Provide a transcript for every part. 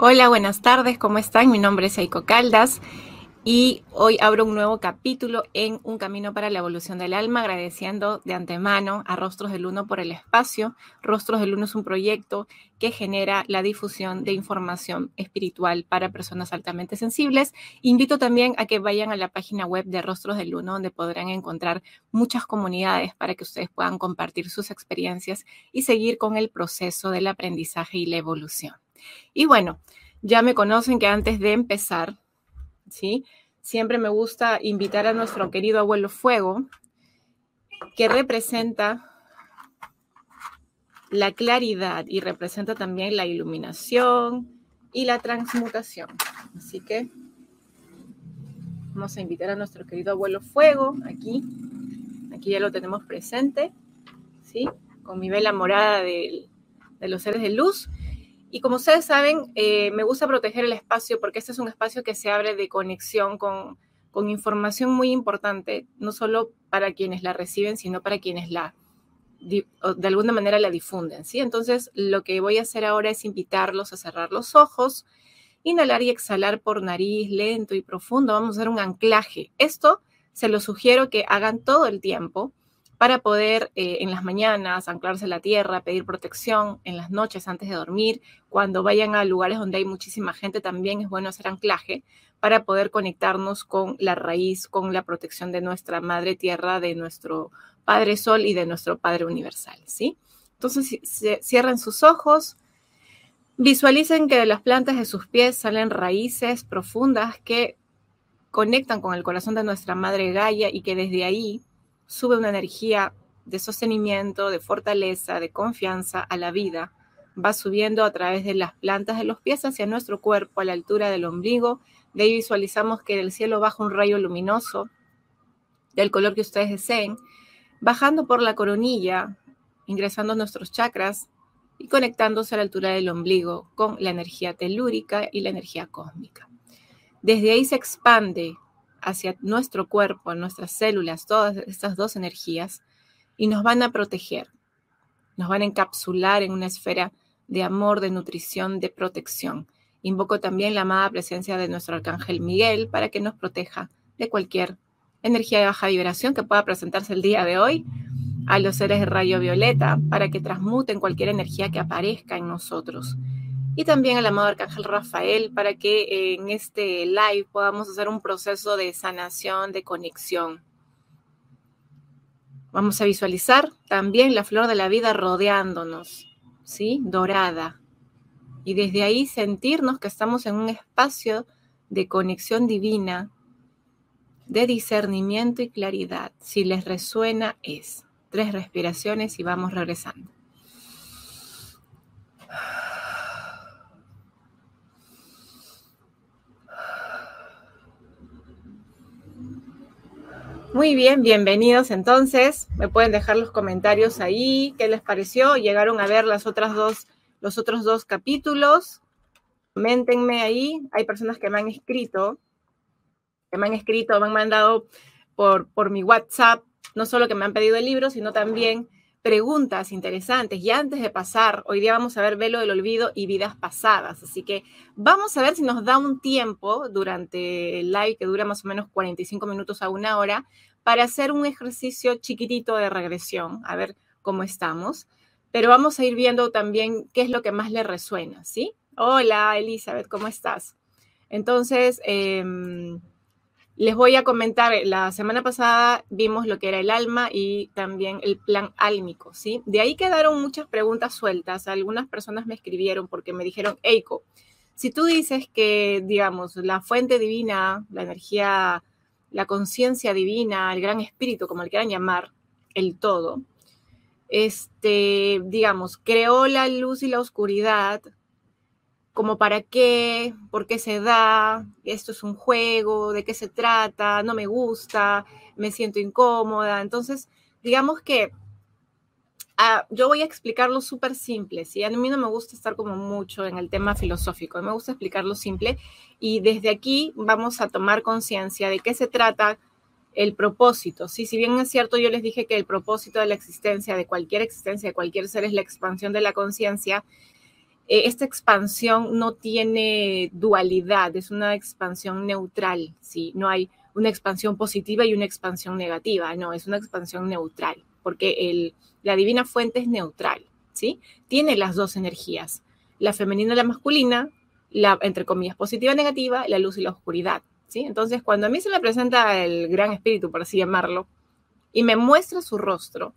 Hola, buenas tardes, ¿cómo están? Mi nombre es Eiko Caldas y hoy abro un nuevo capítulo en Un Camino para la Evolución del Alma, agradeciendo de antemano a Rostros del Uno por el espacio. Rostros del Uno es un proyecto que genera la difusión de información espiritual para personas altamente sensibles. Invito también a que vayan a la página web de Rostros del Uno, donde podrán encontrar muchas comunidades para que ustedes puedan compartir sus experiencias y seguir con el proceso del aprendizaje y la evolución. Y bueno, ya me conocen que antes de empezar, ¿sí? Siempre me gusta invitar a nuestro querido abuelo Fuego, que representa la claridad y representa también la iluminación y la transmutación. Así que vamos a invitar a nuestro querido abuelo Fuego aquí. Aquí ya lo tenemos presente, ¿sí? Con mi vela morada de, de los seres de luz. Y como ustedes saben, eh, me gusta proteger el espacio porque este es un espacio que se abre de conexión con, con información muy importante, no solo para quienes la reciben, sino para quienes la de alguna manera la difunden, ¿sí? Entonces, lo que voy a hacer ahora es invitarlos a cerrar los ojos, inhalar y exhalar por nariz, lento y profundo. Vamos a hacer un anclaje. Esto se lo sugiero que hagan todo el tiempo para poder eh, en las mañanas anclarse a la tierra, pedir protección, en las noches antes de dormir, cuando vayan a lugares donde hay muchísima gente, también es bueno hacer anclaje para poder conectarnos con la raíz, con la protección de nuestra madre tierra, de nuestro Padre Sol y de nuestro Padre Universal, ¿sí? Entonces cierren sus ojos, visualicen que de las plantas de sus pies salen raíces profundas que conectan con el corazón de nuestra Madre Gaia y que desde ahí sube una energía de sostenimiento, de fortaleza, de confianza a la vida. Va subiendo a través de las plantas de los pies hacia nuestro cuerpo a la altura del ombligo. De ahí visualizamos que del cielo baja un rayo luminoso del color que ustedes deseen, bajando por la coronilla, ingresando a nuestros chakras y conectándose a la altura del ombligo con la energía telúrica y la energía cósmica. Desde ahí se expande hacia nuestro cuerpo, nuestras células, todas estas dos energías, y nos van a proteger, nos van a encapsular en una esfera de amor, de nutrición, de protección. Invoco también la amada presencia de nuestro arcángel Miguel para que nos proteja de cualquier energía de baja vibración que pueda presentarse el día de hoy, a los seres de rayo violeta para que transmuten cualquier energía que aparezca en nosotros y también al amado Arcángel Rafael para que en este live podamos hacer un proceso de sanación, de conexión. Vamos a visualizar también la flor de la vida rodeándonos, ¿sí? Dorada. Y desde ahí sentirnos que estamos en un espacio de conexión divina, de discernimiento y claridad. Si les resuena es. Tres respiraciones y vamos regresando. Muy bien, bienvenidos entonces. Me pueden dejar los comentarios ahí. ¿Qué les pareció? ¿Llegaron a ver las otras dos, los otros dos capítulos? Coméntenme ahí. Hay personas que me han escrito, que me han escrito, me han mandado por, por mi WhatsApp, no solo que me han pedido el libro, sino también preguntas interesantes. Y antes de pasar, hoy día vamos a ver Velo del Olvido y Vidas Pasadas. Así que vamos a ver si nos da un tiempo durante el live que dura más o menos 45 minutos a una hora para hacer un ejercicio chiquitito de regresión, a ver cómo estamos. Pero vamos a ir viendo también qué es lo que más le resuena, ¿sí? Hola, Elizabeth, ¿cómo estás? Entonces, eh, les voy a comentar, la semana pasada vimos lo que era el alma y también el plan álmico, ¿sí? De ahí quedaron muchas preguntas sueltas. Algunas personas me escribieron porque me dijeron, Eiko, si tú dices que, digamos, la fuente divina, la energía, la conciencia divina, el gran espíritu, como le quieran llamar, el todo, este, digamos, creó la luz y la oscuridad, como para qué, por qué se da, esto es un juego, de qué se trata, no me gusta, me siento incómoda. Entonces, digamos que ah, yo voy a explicarlo súper simple, ¿sí? A mí no me gusta estar como mucho en el tema filosófico, me gusta explicarlo simple y desde aquí vamos a tomar conciencia de qué se trata el propósito, ¿sí? Si bien es cierto, yo les dije que el propósito de la existencia, de cualquier existencia, de cualquier ser, es la expansión de la conciencia, eh, esta expansión no tiene dualidad, es una expansión neutral, ¿sí? No hay una expansión positiva y una expansión negativa, no, es una expansión neutral, porque la divina fuente es neutral, ¿sí? Tiene las dos energías, la femenina y la masculina, la, entre comillas, positiva y negativa, la luz y la oscuridad, ¿sí? Entonces, cuando a mí se me presenta el gran espíritu, por así llamarlo, y me muestra su rostro,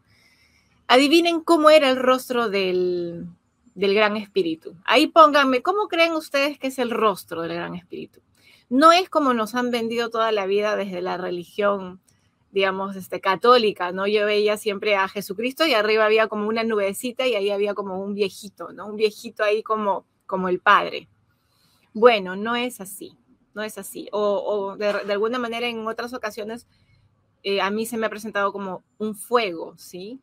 adivinen cómo era el rostro del, del gran espíritu. Ahí pónganme, ¿cómo creen ustedes que es el rostro del gran espíritu? No es como nos han vendido toda la vida desde la religión, digamos, este, católica, ¿no? Yo veía siempre a Jesucristo y arriba había como una nubecita y ahí había como un viejito, ¿no? Un viejito ahí como, como el padre. Bueno, no es así, no es así. O, de, alguna manera en otras ocasiones eh, a mí se me ha presentado como un fuego, ¿sí?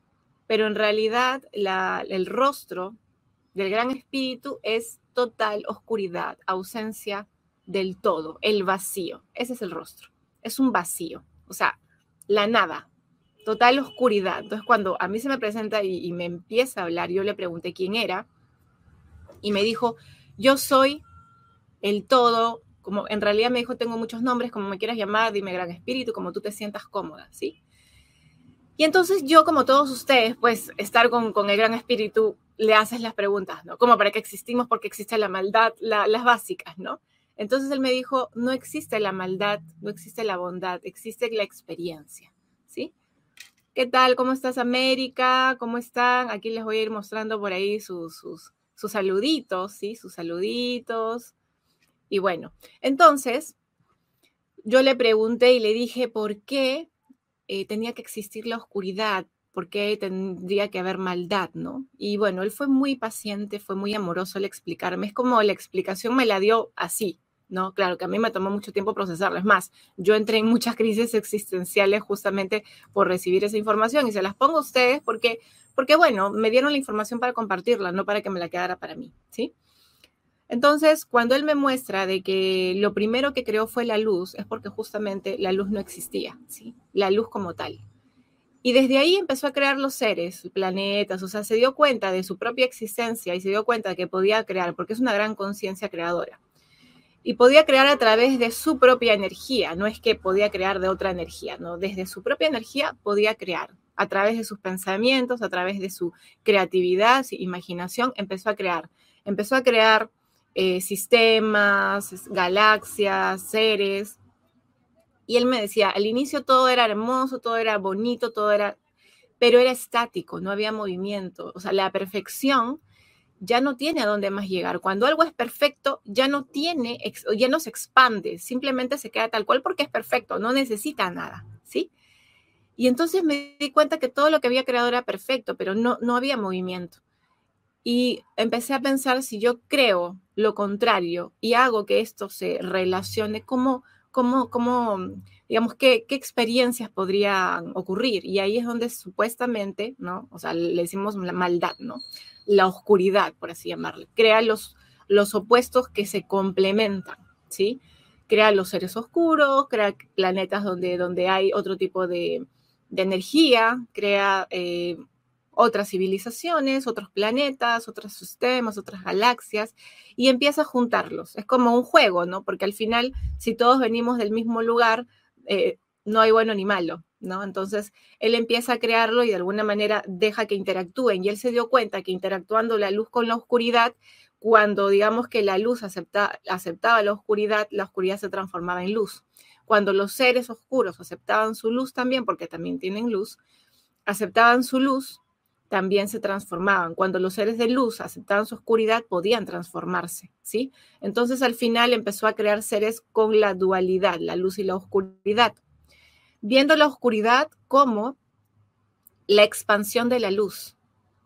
Pero en realidad el rostro del gran espíritu es total oscuridad, ausencia del todo, el vacío. Ese es el rostro. Es un vacío, o sea, la nada, total oscuridad. Entonces, cuando a mí se me presenta y, me empieza a hablar, yo le pregunté quién era y me dijo, yo soy el todo, como en realidad me dijo, tengo muchos nombres, como me quieras llamar, dime gran espíritu, como tú te sientas cómoda, ¿sí? Y entonces yo, como todos ustedes, pues estar con, con el gran espíritu, le haces las preguntas, ¿no? Como para qué existimos, porque existe la maldad, las básicas, ¿no? Entonces él me dijo, no existe la maldad, no existe la bondad, existe la experiencia, ¿sí? ¿Qué tal? ¿Cómo estás, América? ¿Cómo están? Aquí les voy a ir mostrando por ahí sus, sus, saluditos, ¿sí? Sus saluditos. Y bueno, entonces yo le pregunté y le dije, ¿por qué eh, tenía que existir la oscuridad? ¿Por qué tendría que haber maldad, no? Y bueno, él fue muy paciente, fue muy amoroso al explicarme. Es como la explicación me la dio así, ¿no? Claro que a mí me tomó mucho tiempo procesarlo. Es más, yo entré en muchas crisis existenciales justamente por recibir esa información y se las pongo a ustedes porque, porque bueno, me dieron la información para compartirla, no para que me la quedara para mí, ¿sí? Entonces, cuando él me muestra de que lo primero que creó fue la luz, es porque justamente la luz no existía, ¿sí? La luz como tal. Y desde ahí empezó a crear los seres, planetas, o sea, se dio cuenta de su propia existencia y se dio cuenta de que podía crear, porque es una gran conciencia creadora y podía crear a través de su propia energía, no es que podía crear de otra energía, no, desde su propia energía podía crear, a través de sus pensamientos, a través de su creatividad, su imaginación, empezó a crear, empezó a crear eh, sistemas, galaxias, seres. Y él me decía, al inicio todo era hermoso, todo era bonito, todo era, pero era estático, no había movimiento, o sea, la perfección ya no tiene a dónde más llegar. Cuando algo es perfecto, ya no tiene, ya no se expande, simplemente se queda tal cual porque es perfecto, no necesita nada, ¿sí? Y entonces me di cuenta que todo lo que había creado era perfecto, pero no, no había movimiento. Y empecé a pensar si yo creo lo contrario y hago que esto se relacione, ¿cómo, cómo, cómo digamos, qué, qué experiencias podrían ocurrir? Y ahí es donde supuestamente, ¿no? O sea, le decimos la maldad, ¿no? La oscuridad, por así llamarle. Crea los, los opuestos que se complementan, ¿sí? Crea los seres oscuros, crea planetas donde, donde hay otro tipo de, energía, crea eh, otras civilizaciones, otros planetas, otros sistemas, otras galaxias, y empieza a juntarlos. Es como un juego, ¿no? Porque al final, si todos venimos del mismo lugar, eh, no hay bueno ni malo, ¿no? Entonces, él empieza a crearlo y de alguna manera deja que interactúen. Y él se dio cuenta que interactuando la luz con la oscuridad, cuando digamos que la luz aceptaba la oscuridad, la oscuridad se transformaba en luz. Cuando los seres oscuros aceptaban su luz también, porque también tienen luz, aceptaban su luz, también se transformaban. Cuando los seres de luz aceptaban su oscuridad, podían transformarse, ¿sí? Entonces al final empezó a crear seres con la dualidad, la luz y la oscuridad viendo la oscuridad como la expansión de la luz,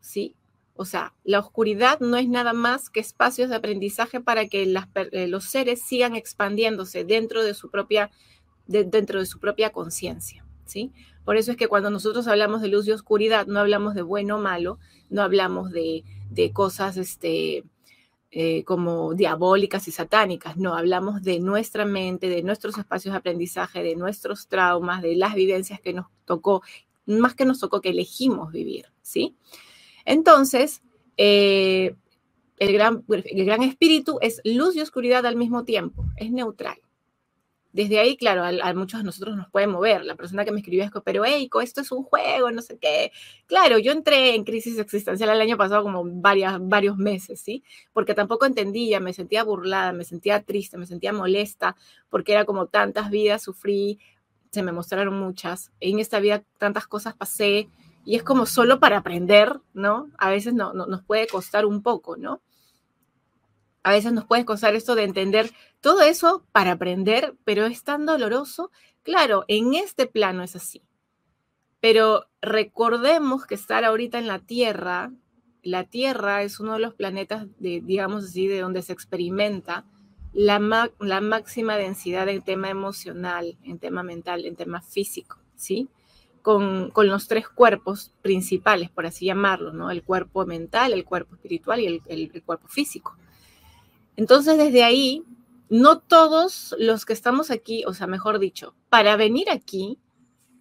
¿sí? O sea, la oscuridad no es nada más que espacios de aprendizaje para que eh, los seres sigan expandiéndose dentro de su propia, dentro de su propia conciencia, ¿sí? Por eso es que cuando nosotros hablamos de luz y oscuridad, no hablamos de bueno o malo, no hablamos de, de cosas, este, eh, como diabólicas y satánicas, no, hablamos de nuestra mente, de nuestros espacios de aprendizaje, de nuestros traumas, de las vivencias que nos tocó, más que nos tocó que elegimos vivir, ¿sí? Entonces, eh, el gran, el gran espíritu es luz y oscuridad al mismo tiempo, es neutral. Desde ahí, claro, a, muchos de nosotros nos puede mover. La persona que me escribió es, pero Eiko, esto es un juego, no sé qué. Claro, yo entré en crisis existencial el año pasado como varias, varios meses, ¿sí? Porque tampoco entendía, me sentía burlada, me sentía triste, me sentía molesta, porque era como tantas vidas sufrí, se me mostraron muchas. En esta vida tantas cosas pasé y es como solo para aprender, ¿no? A veces no, nos puede costar un poco, ¿no? A veces nos puede costar esto de entender todo eso para aprender, pero es tan doloroso. Claro, en este plano es así. Pero recordemos que estar ahorita en la Tierra, la Tierra es uno de los planetas, de, digamos así, de donde se experimenta la, máxima densidad en tema emocional, en tema mental, en tema físico, ¿sí? Con, los tres cuerpos principales, por así llamarlo, ¿no? El cuerpo mental, el cuerpo espiritual y el, cuerpo físico. Entonces, desde ahí, no todos los que estamos aquí, o sea, mejor dicho, para venir aquí,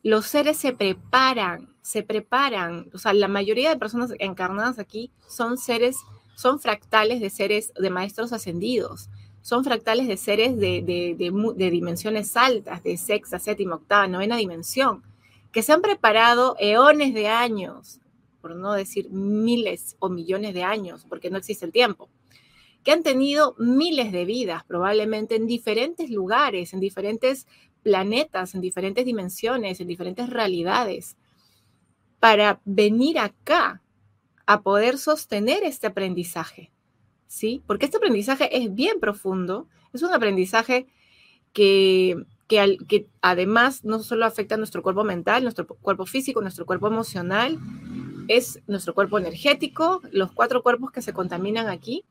los seres se preparan, se preparan. O sea, la mayoría de personas encarnadas aquí son seres, son fractales de seres, de maestros ascendidos son fractales de seres de, dimensiones altas, de sexta, séptima, octava, novena dimensión, que se han preparado eones de años, por no decir miles o millones de años, porque no existe el tiempo, que han tenido miles de vidas, probablemente en diferentes lugares, en diferentes planetas, en diferentes dimensiones, en diferentes realidades, para venir acá a poder sostener este aprendizaje. ¿sí? Porque este aprendizaje es bien profundo, es un aprendizaje que, que, además no solo afecta a nuestro cuerpo mental, nuestro cuerpo físico, nuestro cuerpo emocional, es nuestro cuerpo energético, los cuatro cuerpos que se contaminan aquí.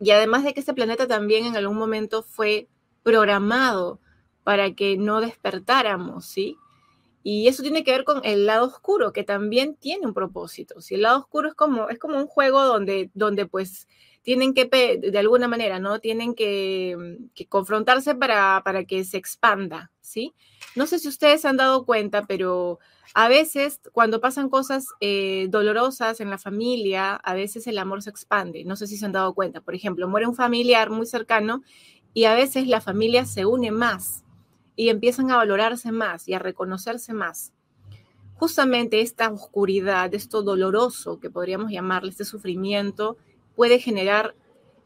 Y además de que este planeta también en algún momento fue programado para que no despertáramos, ¿sí? Y eso tiene que ver con el lado oscuro, que también tiene un propósito. Si el lado oscuro es como, es como un juego donde, donde pues tienen que, de alguna manera, ¿no? Tienen que, confrontarse para, para, que se expanda, ¿sí? No sé si ustedes han dado cuenta, pero a veces cuando pasan cosas eh, dolorosas en la familia, a veces el amor se expande. No sé si se han dado cuenta. Por ejemplo, muere un familiar muy cercano y a veces la familia se une más y empiezan a valorarse más y a reconocerse más justamente esta oscuridad, esto doloroso que podríamos llamarle, este sufrimiento, puede generar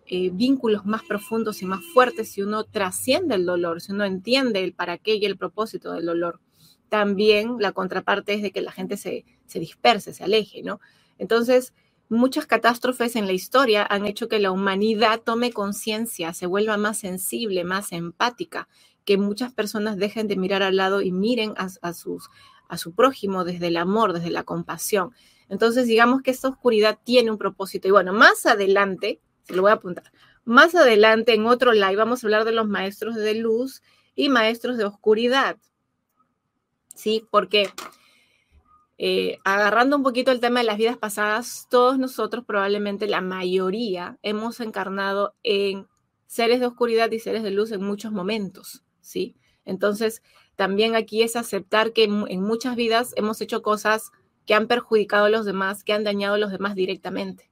eh, vínculos más profundos y más fuertes si uno trasciende el dolor, si uno entiende el para qué y el propósito del dolor. También la contraparte es de que la gente se, se disperse, se aleje, ¿no? Entonces, muchas catástrofes en la historia han hecho que la humanidad tome conciencia, se vuelva más sensible, más empática, que muchas personas dejen de mirar al lado y miren a, sus, a su prójimo desde el amor, desde la compasión. Entonces, digamos que esta oscuridad tiene un propósito. Y bueno, más adelante, se lo voy a apuntar, más adelante en otro live vamos a hablar de los maestros de luz y maestros de oscuridad. ¿Sí? Porque eh, agarrando un poquito el tema de las vidas pasadas, todos nosotros, probablemente la mayoría, hemos encarnado en seres de oscuridad y seres de luz en muchos momentos. ¿Sí? Entonces, también aquí es aceptar que en muchas vidas hemos hecho cosas que han perjudicado a los demás, que han dañado a los demás directamente.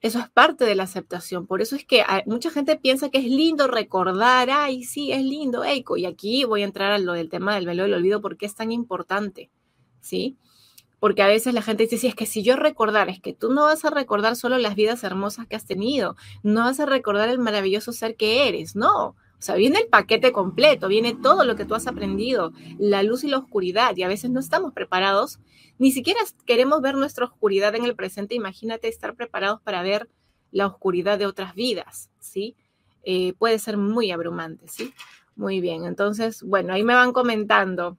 Eso es parte de la aceptación. Por eso es que mucha gente piensa que es lindo recordar, ay, sí, es lindo, Eiko. Y aquí voy a entrar a lo del tema del velo del olvido, porque es tan importante, ¿sí? Porque a veces la gente dice, es que si yo recordar, es que tú no vas a recordar solo las vidas hermosas que has tenido, no vas a recordar el maravilloso ser que eres, no. O sea, viene el paquete completo, viene todo lo que tú has aprendido, la luz y la oscuridad, y a veces no estamos preparados, ni siquiera queremos ver nuestra oscuridad en el presente, imagínate estar preparados para ver la oscuridad de otras vidas, ¿sí? Eh, puede ser muy abrumante, ¿sí? Muy bien, entonces, bueno, ahí me van comentando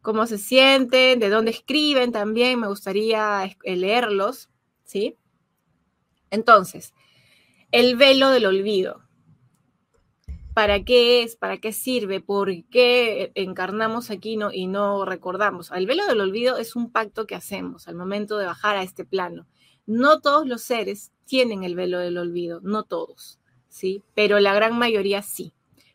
cómo se sienten, de dónde escriben también, me gustaría leerlos, ¿sí? Entonces, el velo del olvido para qué es, para qué sirve, por qué encarnamos aquí y no recordamos. El velo del olvido es un pacto que hacemos al momento de bajar a este plano. No todos los seres tienen el velo del olvido, no todos, ¿sí? Pero la gran mayoría sí,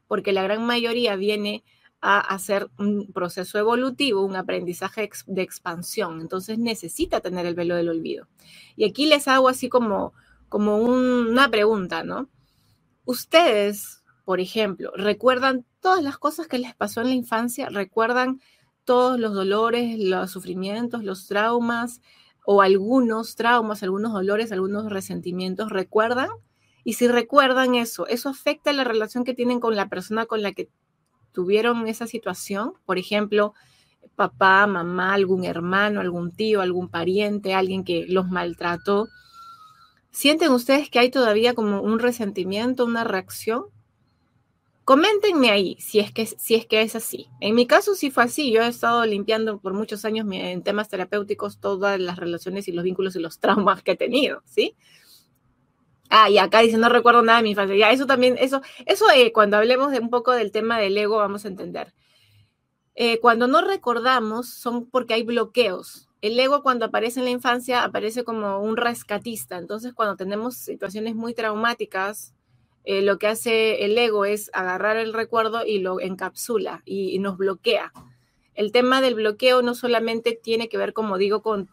porque la gran mayoría viene a hacer un proceso evolutivo, un aprendizaje de expansión. Entonces necesita tener el velo del olvido. Y aquí les hago así como como una pregunta, ¿no? Ustedes, por ejemplo, ¿recuerdan todas las cosas que les pasó en la infancia? ¿Recuerdan todos los dolores, los sufrimientos, los traumas o algunos traumas, algunos dolores, algunos resentimientos? ¿Recuerdan? Y si recuerdan eso, ¿eso afecta la relación que tienen con la persona con la que tuvieron esa situación? Por ejemplo, papá, mamá, algún hermano, algún tío, algún pariente, alguien que los maltrató. ¿Sienten ustedes que hay todavía como un resentimiento, una reacción? Coméntenme ahí si es, que, si es que es así. En mi caso sí fue así. Yo he estado limpiando por muchos años en temas terapéuticos todas las relaciones y los vínculos y los traumas que he tenido, ¿sí? Ah, y acá dice, no recuerdo nada de mi infancia. Ya, eso también, eso, eso eh, cuando hablemos de un poco del tema del ego vamos a entender. Eh, cuando no recordamos son porque hay bloqueos. El ego cuando aparece en la infancia aparece como un rescatista. Entonces cuando tenemos situaciones muy traumáticas, eh, lo que hace el ego es agarrar el recuerdo y lo encapsula y, nos bloquea. El tema del bloqueo no solamente tiene que ver, como digo, con,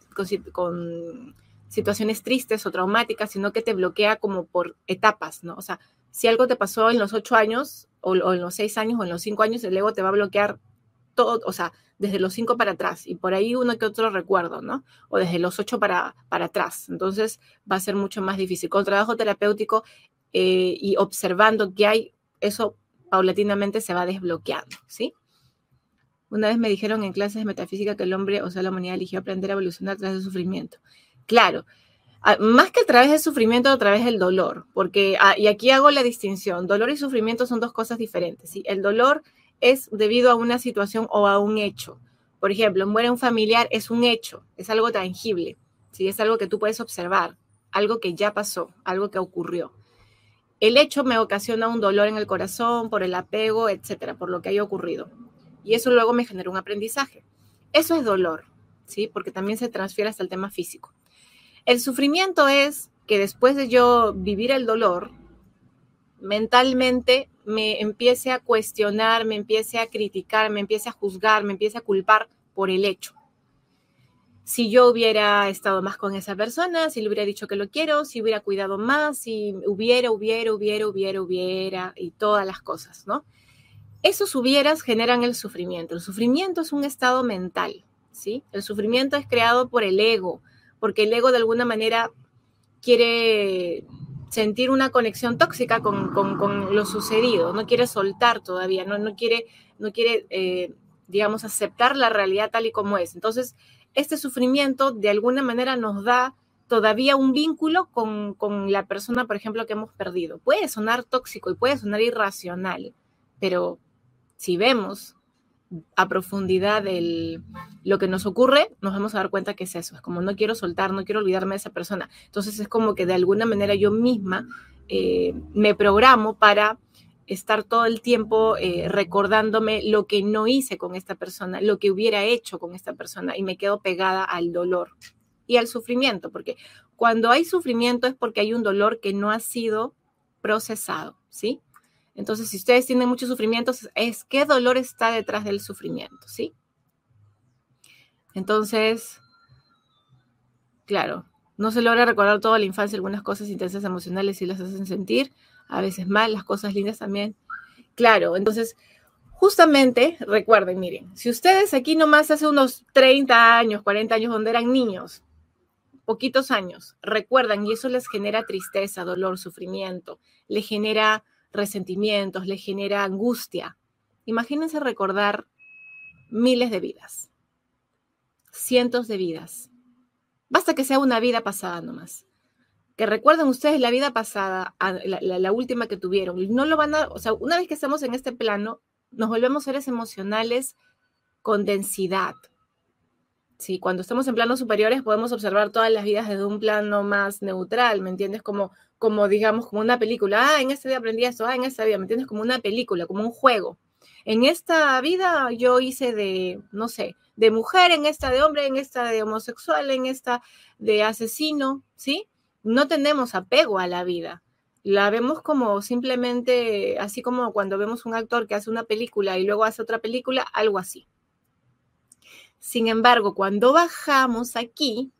situaciones tristes o traumáticas, sino que te bloquea como por etapas, ¿no? O sea, si algo te pasó en los ocho años o, o en los seis años o en los cinco años, el ego te va a bloquear o sea, desde los cinco para atrás y por ahí uno que otro recuerdo, ¿no? O desde los ocho para, para atrás. Entonces va a ser mucho más difícil. Con trabajo terapéutico eh, y observando que hay, eso paulatinamente se va desbloqueando, ¿sí? Una vez me dijeron en clases de metafísica que el hombre, o sea, la humanidad eligió aprender a evolucionar a través del sufrimiento. Claro, más que a través del sufrimiento, a través del dolor, porque, ah, y aquí hago la distinción, dolor y sufrimiento son dos cosas diferentes, ¿sí? El dolor es debido a una situación o a un hecho. Por ejemplo, muere un familiar es un hecho, es algo tangible, ¿sí? es algo que tú puedes observar, algo que ya pasó, algo que ocurrió. El hecho me ocasiona un dolor en el corazón por el apego, etcétera, por lo que haya ocurrido. Y eso luego me genera un aprendizaje. Eso es dolor, ¿sí? Porque también se transfiere hasta el tema físico. El sufrimiento es que después de yo vivir el dolor, mentalmente me empiece a cuestionar, me empiece a criticar, me empiece a juzgar, me empiece a culpar por el hecho. Si yo hubiera estado más con esa persona, si le hubiera dicho que lo quiero, si hubiera cuidado más, si hubiera, hubiera, hubiera, hubiera, hubiera, y todas las cosas, ¿no? Esos hubieras generan el sufrimiento. El sufrimiento es un estado mental, ¿sí? El sufrimiento es creado por el ego, porque el ego de alguna manera quiere sentir una conexión tóxica con, lo sucedido, no quiere soltar todavía, no, no quiere, no quiere eh, digamos, aceptar la realidad tal y como es. Entonces, este sufrimiento de alguna manera nos da todavía un vínculo con, con la persona, por ejemplo, que hemos perdido. Puede sonar tóxico y puede sonar irracional, pero si vemos a profundidad el, lo que nos ocurre, nos vamos a dar cuenta que es eso. Es como no quiero soltar, no quiero olvidarme de esa persona. Entonces es como que de alguna manera yo misma eh, me programo para estar todo el tiempo eh, recordándome lo que no hice con esta persona, lo que hubiera hecho con esta persona y me quedo pegada al dolor y al sufrimiento, porque cuando hay sufrimiento es porque hay un dolor que no ha sido procesado, ¿sí? Entonces, si ustedes tienen muchos sufrimientos, es qué dolor está detrás del sufrimiento, ¿sí? Entonces, claro, no se logra recordar toda la infancia, algunas cosas intensas emocionales sí las hacen sentir, a veces mal, las cosas lindas también. Claro, entonces, justamente, recuerden, miren, si ustedes aquí nomás hace unos 30 años, 40 años, donde eran niños, poquitos años, recuerdan y eso les genera tristeza, dolor, sufrimiento, le genera resentimientos, le genera angustia. Imagínense recordar miles de vidas, cientos de vidas. Basta que sea una vida pasada nomás. Que recuerden ustedes la vida pasada, la, última que tuvieron. No lo van a, o sea, una vez que estamos en este plano, nos volvemos seres emocionales con densidad. Sí, cuando estamos en planos superiores podemos observar todas las vidas desde un plano más neutral, ¿me entiendes? Como como digamos, como una película. Ah, en este día aprendí esto, ah, en esta vida, ¿me entiendes? Como una película, como un juego. En esta vida yo hice de, no sé, de mujer, en esta de hombre, en esta de homosexual, en esta de asesino, ¿sí? No tenemos apego a la vida. La vemos como simplemente, así como cuando vemos un actor que hace una película y luego hace otra película, algo así. Sin embargo, cuando bajamos aquí,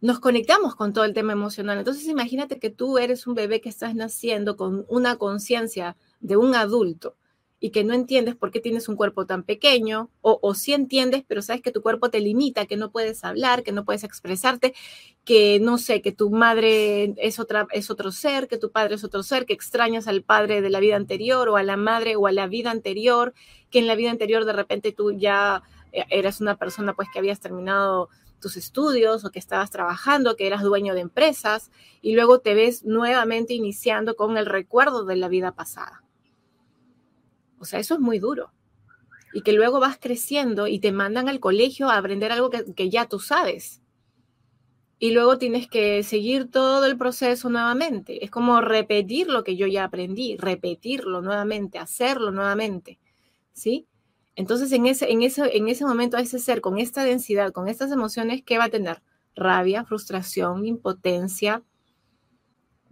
nos conectamos con todo el tema emocional. Entonces imagínate que tú eres un bebé que estás naciendo con una conciencia de un adulto y que no entiendes por qué tienes un cuerpo tan pequeño, o, o sí entiendes, pero sabes que tu cuerpo te limita, que no puedes hablar, que no puedes expresarte, que no sé, que tu madre es, otra, es otro ser, que tu padre es otro ser, que extrañas al padre de la vida anterior o a la madre o a la vida anterior, que en la vida anterior de repente tú ya eh, eras una persona pues que habías terminado tus estudios o que estabas trabajando, que eras dueño de empresas y luego te ves nuevamente iniciando con el recuerdo de la vida pasada. O sea, eso es muy duro. Y que luego vas creciendo y te mandan al colegio a aprender algo que, ya tú sabes. Y luego tienes que seguir todo el proceso nuevamente. Es como repetir lo que yo ya aprendí, repetirlo nuevamente, hacerlo nuevamente. ¿Sí? Entonces, en ese, en, ese, en ese momento, ese ser con esta densidad, con estas emociones, ¿qué va a tener? Rabia, frustración, impotencia.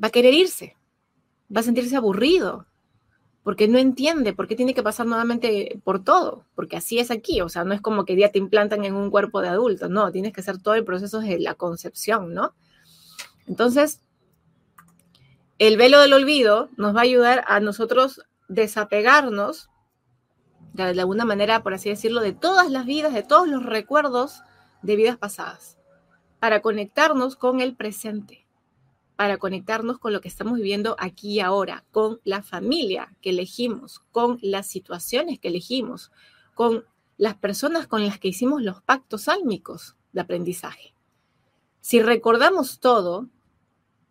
Va a querer irse. Va a sentirse aburrido. Porque no entiende por qué tiene que pasar nuevamente por todo. Porque así es aquí. O sea, no es como que ya te implantan en un cuerpo de adulto. No, tienes que hacer todo el proceso de la concepción, ¿no? Entonces, el velo del olvido nos va a ayudar a nosotros desapegarnos de alguna manera, por así decirlo, de todas las vidas, de todos los recuerdos de vidas pasadas, para conectarnos con el presente, para conectarnos con lo que estamos viviendo aquí y ahora, con la familia que elegimos, con las situaciones que elegimos, con las personas con las que hicimos los pactos álmicos de aprendizaje. Si recordamos todo,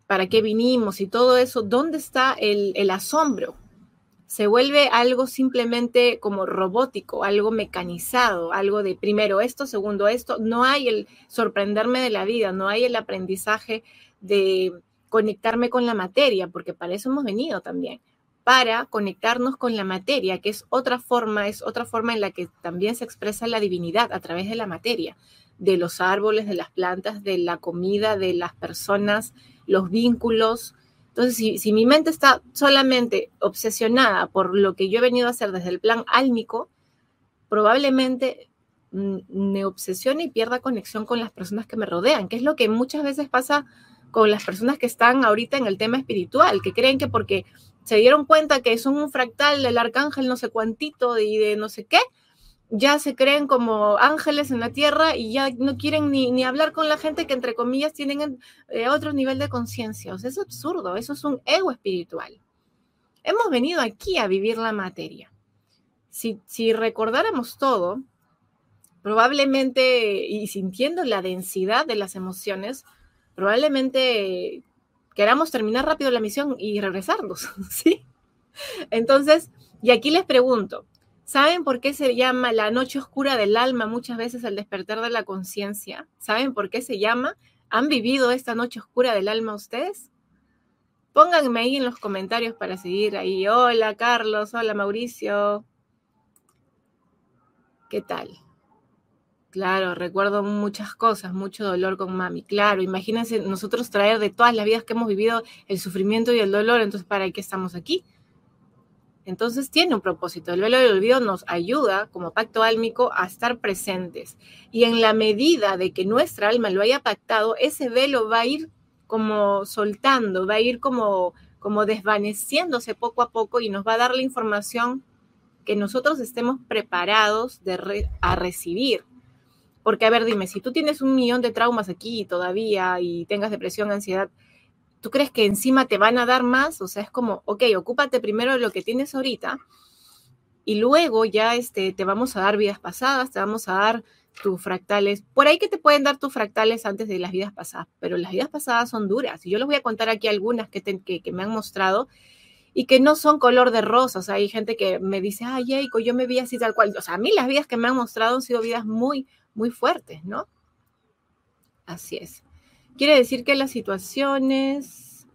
para qué vinimos y todo eso, ¿dónde está el, el asombro? se vuelve algo simplemente como robótico, algo mecanizado, algo de primero esto, segundo esto. No hay el sorprenderme de la vida, no hay el aprendizaje de conectarme con la materia, porque para eso hemos venido también, para conectarnos con la materia, que es otra forma, es otra forma en la que también se expresa la divinidad a través de la materia, de los árboles, de las plantas, de la comida, de las personas, los vínculos, entonces, si, mi mente está solamente obsesionada por lo que yo he venido a hacer desde el plan álmico, probablemente mm, me obsesione y pierda conexión con las personas que me rodean, que es lo que muchas veces pasa con las personas que están ahorita en el tema espiritual, que creen que porque se dieron cuenta que son un fractal del arcángel no sé cuántito y de no sé qué, ya se creen como ángeles en la tierra y ya no quieren ni, hablar con la gente que entre comillas tienen eh, otro nivel de conciencia. O sea, es absurdo, eso es un ego espiritual. Hemos venido aquí a vivir la materia. Si, si recordáramos todo, probablemente, y sintiendo la densidad de las emociones, probablemente queramos terminar rápido la misión y regresarnos, ¿sí? Entonces, y aquí les pregunto, ¿Saben por qué se llama la noche oscura del alma muchas veces al despertar de la conciencia? ¿Saben por qué se llama? ¿Han vivido esta noche oscura del alma ustedes? Pónganme ahí en los comentarios para seguir ahí. Hola Carlos, hola Mauricio. ¿Qué tal? Claro, recuerdo muchas cosas, mucho dolor con mami. Claro, imagínense nosotros traer de todas las vidas que hemos vivido el sufrimiento y el dolor, entonces ¿para qué estamos aquí? Entonces tiene un propósito. El velo del olvido nos ayuda como pacto álmico a estar presentes. Y en la medida de que nuestra alma lo haya pactado, ese velo va a ir como soltando, va a ir como, como desvaneciéndose poco a poco y nos va a dar la información que nosotros estemos preparados de a recibir. Porque, a ver, dime, si tú tienes un millón de traumas aquí todavía y tengas depresión, ansiedad, ¿tú crees que encima te van a dar más? O sea, es como, ok, ocúpate primero de lo que tienes ahorita y luego ya este, te vamos a dar vidas pasadas, te vamos a dar tus fractales. Por ahí que te pueden dar tus fractales antes de las vidas pasadas, pero las vidas pasadas son duras. Y yo les voy a contar aquí algunas que, que, me han mostrado y que no son color de rosa. O sea, hay gente que me dice, ay, Eiko, yo me vi así tal cual. O sea, a mí las vidas que me han mostrado han sido vidas muy, muy fuertes, ¿no? Así es. Quiere decir que las situaciones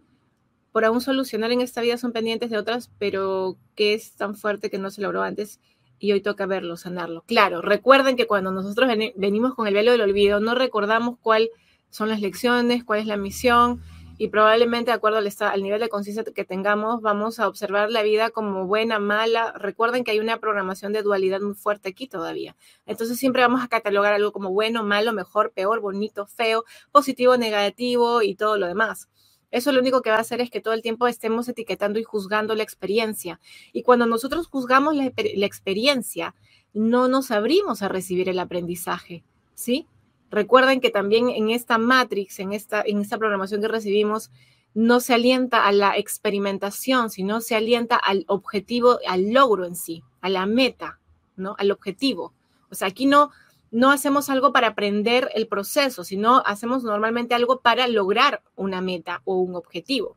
por aún solucionar en esta vida son pendientes de otras, pero que es tan fuerte que no se logró antes y hoy toca verlo, sanarlo. Claro, recuerden que cuando nosotros venimos con el velo del olvido, no recordamos cuáles son las lecciones, cuál es la misión y probablemente de acuerdo al, nivel de conciencia que tengamos, vamos a observar la vida como buena, mala. Recuerden que hay una programación de dualidad muy fuerte aquí todavía. Entonces siempre vamos a catalogar algo como bueno, malo, mejor, peor, bonito, feo, positivo, negativo y todo lo demás. Eso lo único que va a hacer es que todo el tiempo estemos etiquetando y juzgando la experiencia. Y cuando nosotros juzgamos la experiencia, no nos abrimos a recibir el aprendizaje, ¿sí? Recuerden que también en esta matrix, en esta, en esta programación que recibimos, no se alienta a la experimentación, sino se alienta al objetivo, al logro en sí, a la meta, ¿no? Al objetivo. O sea, aquí no, no hacemos algo para aprender el proceso, sino hacemos normalmente algo para lograr una meta o un objetivo.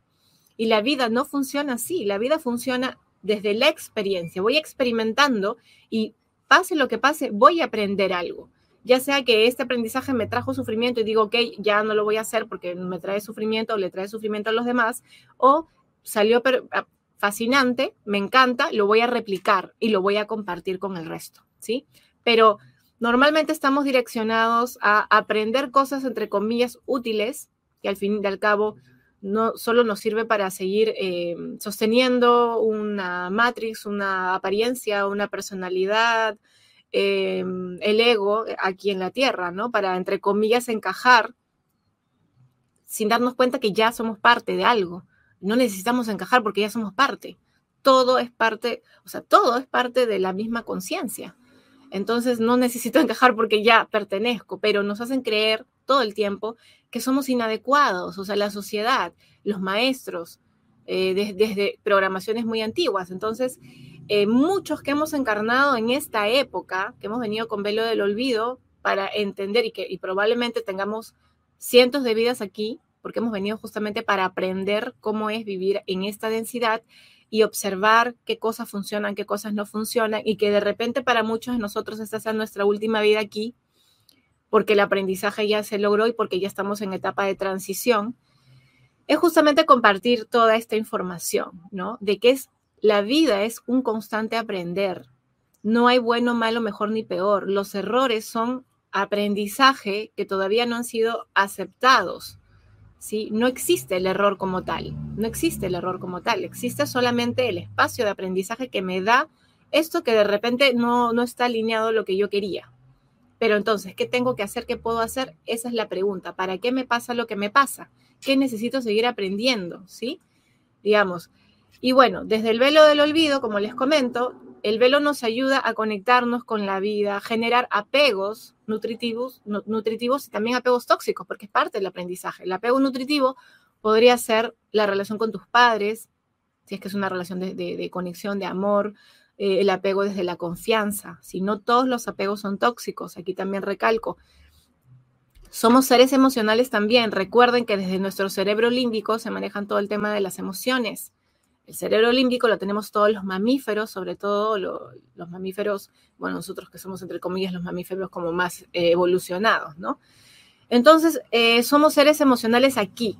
Y la vida no funciona así, la vida funciona desde la experiencia. Voy experimentando y pase lo que pase, voy a aprender algo ya sea que este aprendizaje me trajo sufrimiento y digo, ok, ya no lo voy a hacer porque me trae sufrimiento o le trae sufrimiento a los demás, o salió ah, fascinante, me encanta, lo voy a replicar y lo voy a compartir con el resto, ¿sí? Pero normalmente estamos direccionados a aprender cosas, entre comillas, útiles, que al fin y al cabo no solo nos sirve para seguir eh, sosteniendo una matrix, una apariencia, una personalidad, Em, el ego aquí en la tierra, ¿no? Para, entre comillas, encajar sin darnos cuenta que ya somos parte de algo. No necesitamos encajar porque ya somos parte. Todo es parte, o sea, todo es parte de la misma conciencia. Entonces no necesito encajar porque ya pertenezco, pero nos hacen creer todo el tiempo que somos inadecuados, o sea, la sociedad, los maestros, eh, desde programaciones muy antiguas. Entonces, eh, muchos que hemos encarnado en esta época, que hemos venido con velo del olvido para entender y que probablemente tengamos cientos de vidas aquí, porque hemos venido justamente para aprender cómo es vivir en esta densidad y observar qué cosas funcionan, qué cosas no funcionan y que de repente para muchos de nosotros esta sea nuestra última vida aquí, porque el aprendizaje ya se logró y porque ya estamos en etapa de transición, es justamente compartir toda esta información, ¿no? De qué es la vida es un constante aprender. No hay bueno, malo, mejor ni peor. Los errores son aprendizaje que todavía no han sido aceptados. ¿sí? No existe el error como tal. No existe el error como tal. Existe solamente el espacio de aprendizaje que me da esto que de repente no, no está alineado a lo que yo quería. Pero entonces, ¿qué tengo que hacer? ¿Qué puedo hacer? Esa es la pregunta. ¿Para qué me pasa lo que me pasa? ¿Qué necesito seguir aprendiendo? ¿Sí? Digamos, y bueno, desde el velo del olvido, como les comento, el velo nos ayuda a conectarnos con la vida, generar apegos nutritivos, nutritivos y también apegos tóxicos, porque es parte del aprendizaje. El apego nutritivo podría ser la relación con tus padres, si es que es una relación de, conexión, de amor, eh, el apego desde la confianza. Si no todos los apegos son tóxicos, aquí también recalco. Somos seres emocionales también. Recuerden que desde nuestro cerebro límbico se manejan todo el tema de las emociones. El cerebro límbico lo tenemos todos los mamíferos, sobre todo los mamíferos, bueno, nosotros que somos entre comillas los mamíferos como más eh, evolucionados, ¿no? Entonces, eh, somos seres emocionales aquí.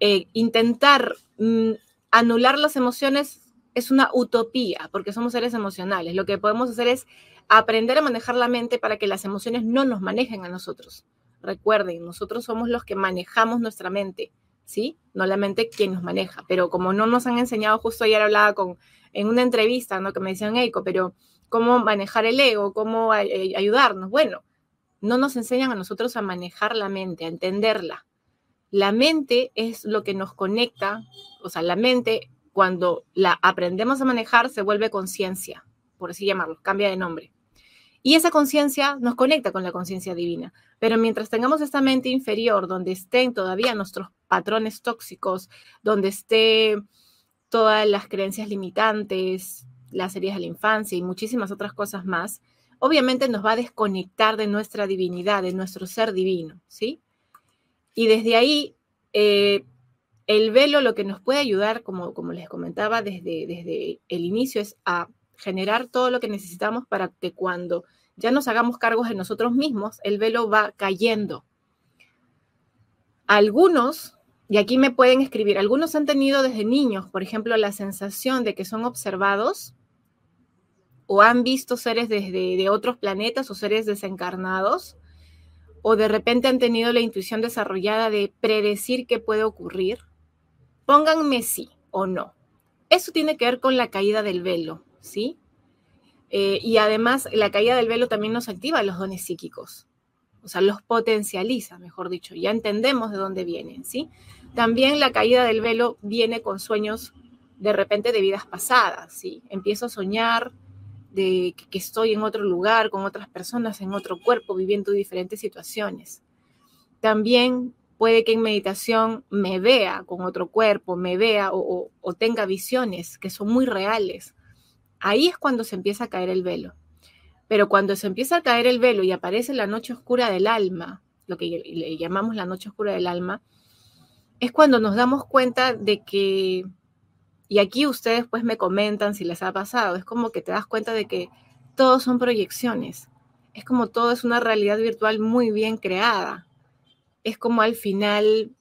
Eh, intentar mm, anular las emociones es una utopía, porque somos seres emocionales. Lo que podemos hacer es aprender a manejar la mente para que las emociones no nos manejen a nosotros. Recuerden, nosotros somos los que manejamos nuestra mente. ¿Sí? No la mente quien nos maneja, pero como no nos han enseñado, justo ayer hablaba con, en una entrevista, ¿no? Que me decían, Eiko, pero ¿cómo manejar el ego? ¿Cómo eh, ayudarnos? Bueno, no nos enseñan a nosotros a manejar la mente, a entenderla. La mente es lo que nos conecta, o sea, la mente, cuando la aprendemos a manejar, se vuelve conciencia, por así llamarlo, cambia de nombre. Y esa conciencia nos conecta con la conciencia divina. Pero mientras tengamos esta mente inferior, donde estén todavía nuestros patrones tóxicos, donde esté todas las creencias limitantes, las heridas de la infancia y muchísimas otras cosas más, obviamente nos va a desconectar de nuestra divinidad, de nuestro ser divino, ¿sí? Y desde ahí, eh, el velo lo que nos puede ayudar, como, como les comentaba desde, desde el inicio, es a generar todo lo que necesitamos para que cuando ya nos hagamos cargos de nosotros mismos, el velo va cayendo. Algunos, y aquí me pueden escribir, algunos han tenido desde niños, por ejemplo, la sensación de que son observados o han visto seres desde de otros planetas o seres desencarnados, o de repente han tenido la intuición desarrollada de predecir qué puede ocurrir? Pónganme sí o no. Eso tiene que ver con la caída del velo, ¿sí? Eh, y además, la caída del velo también nos activa los dones psíquicos, o sea, los potencializa, mejor dicho, ya entendemos de dónde vienen, ¿sí? También la caída del velo viene con sueños de repente de vidas pasadas, ¿sí? Empiezo a soñar de que estoy en otro lugar, con otras personas, en otro cuerpo, viviendo diferentes situaciones. También puede que en meditación me vea con otro cuerpo, me vea o, tenga visiones que son muy reales. Ahí es cuando se empieza a caer el velo. Pero cuando se empieza a caer el velo y aparece la noche oscura del alma, lo que le llamamos la noche oscura del alma, es cuando nos damos cuenta de que, y aquí ustedes pues me comentan si les ha pasado, es como que te das cuenta de que todos son proyecciones, es como todo es una realidad virtual muy bien creada, es como al final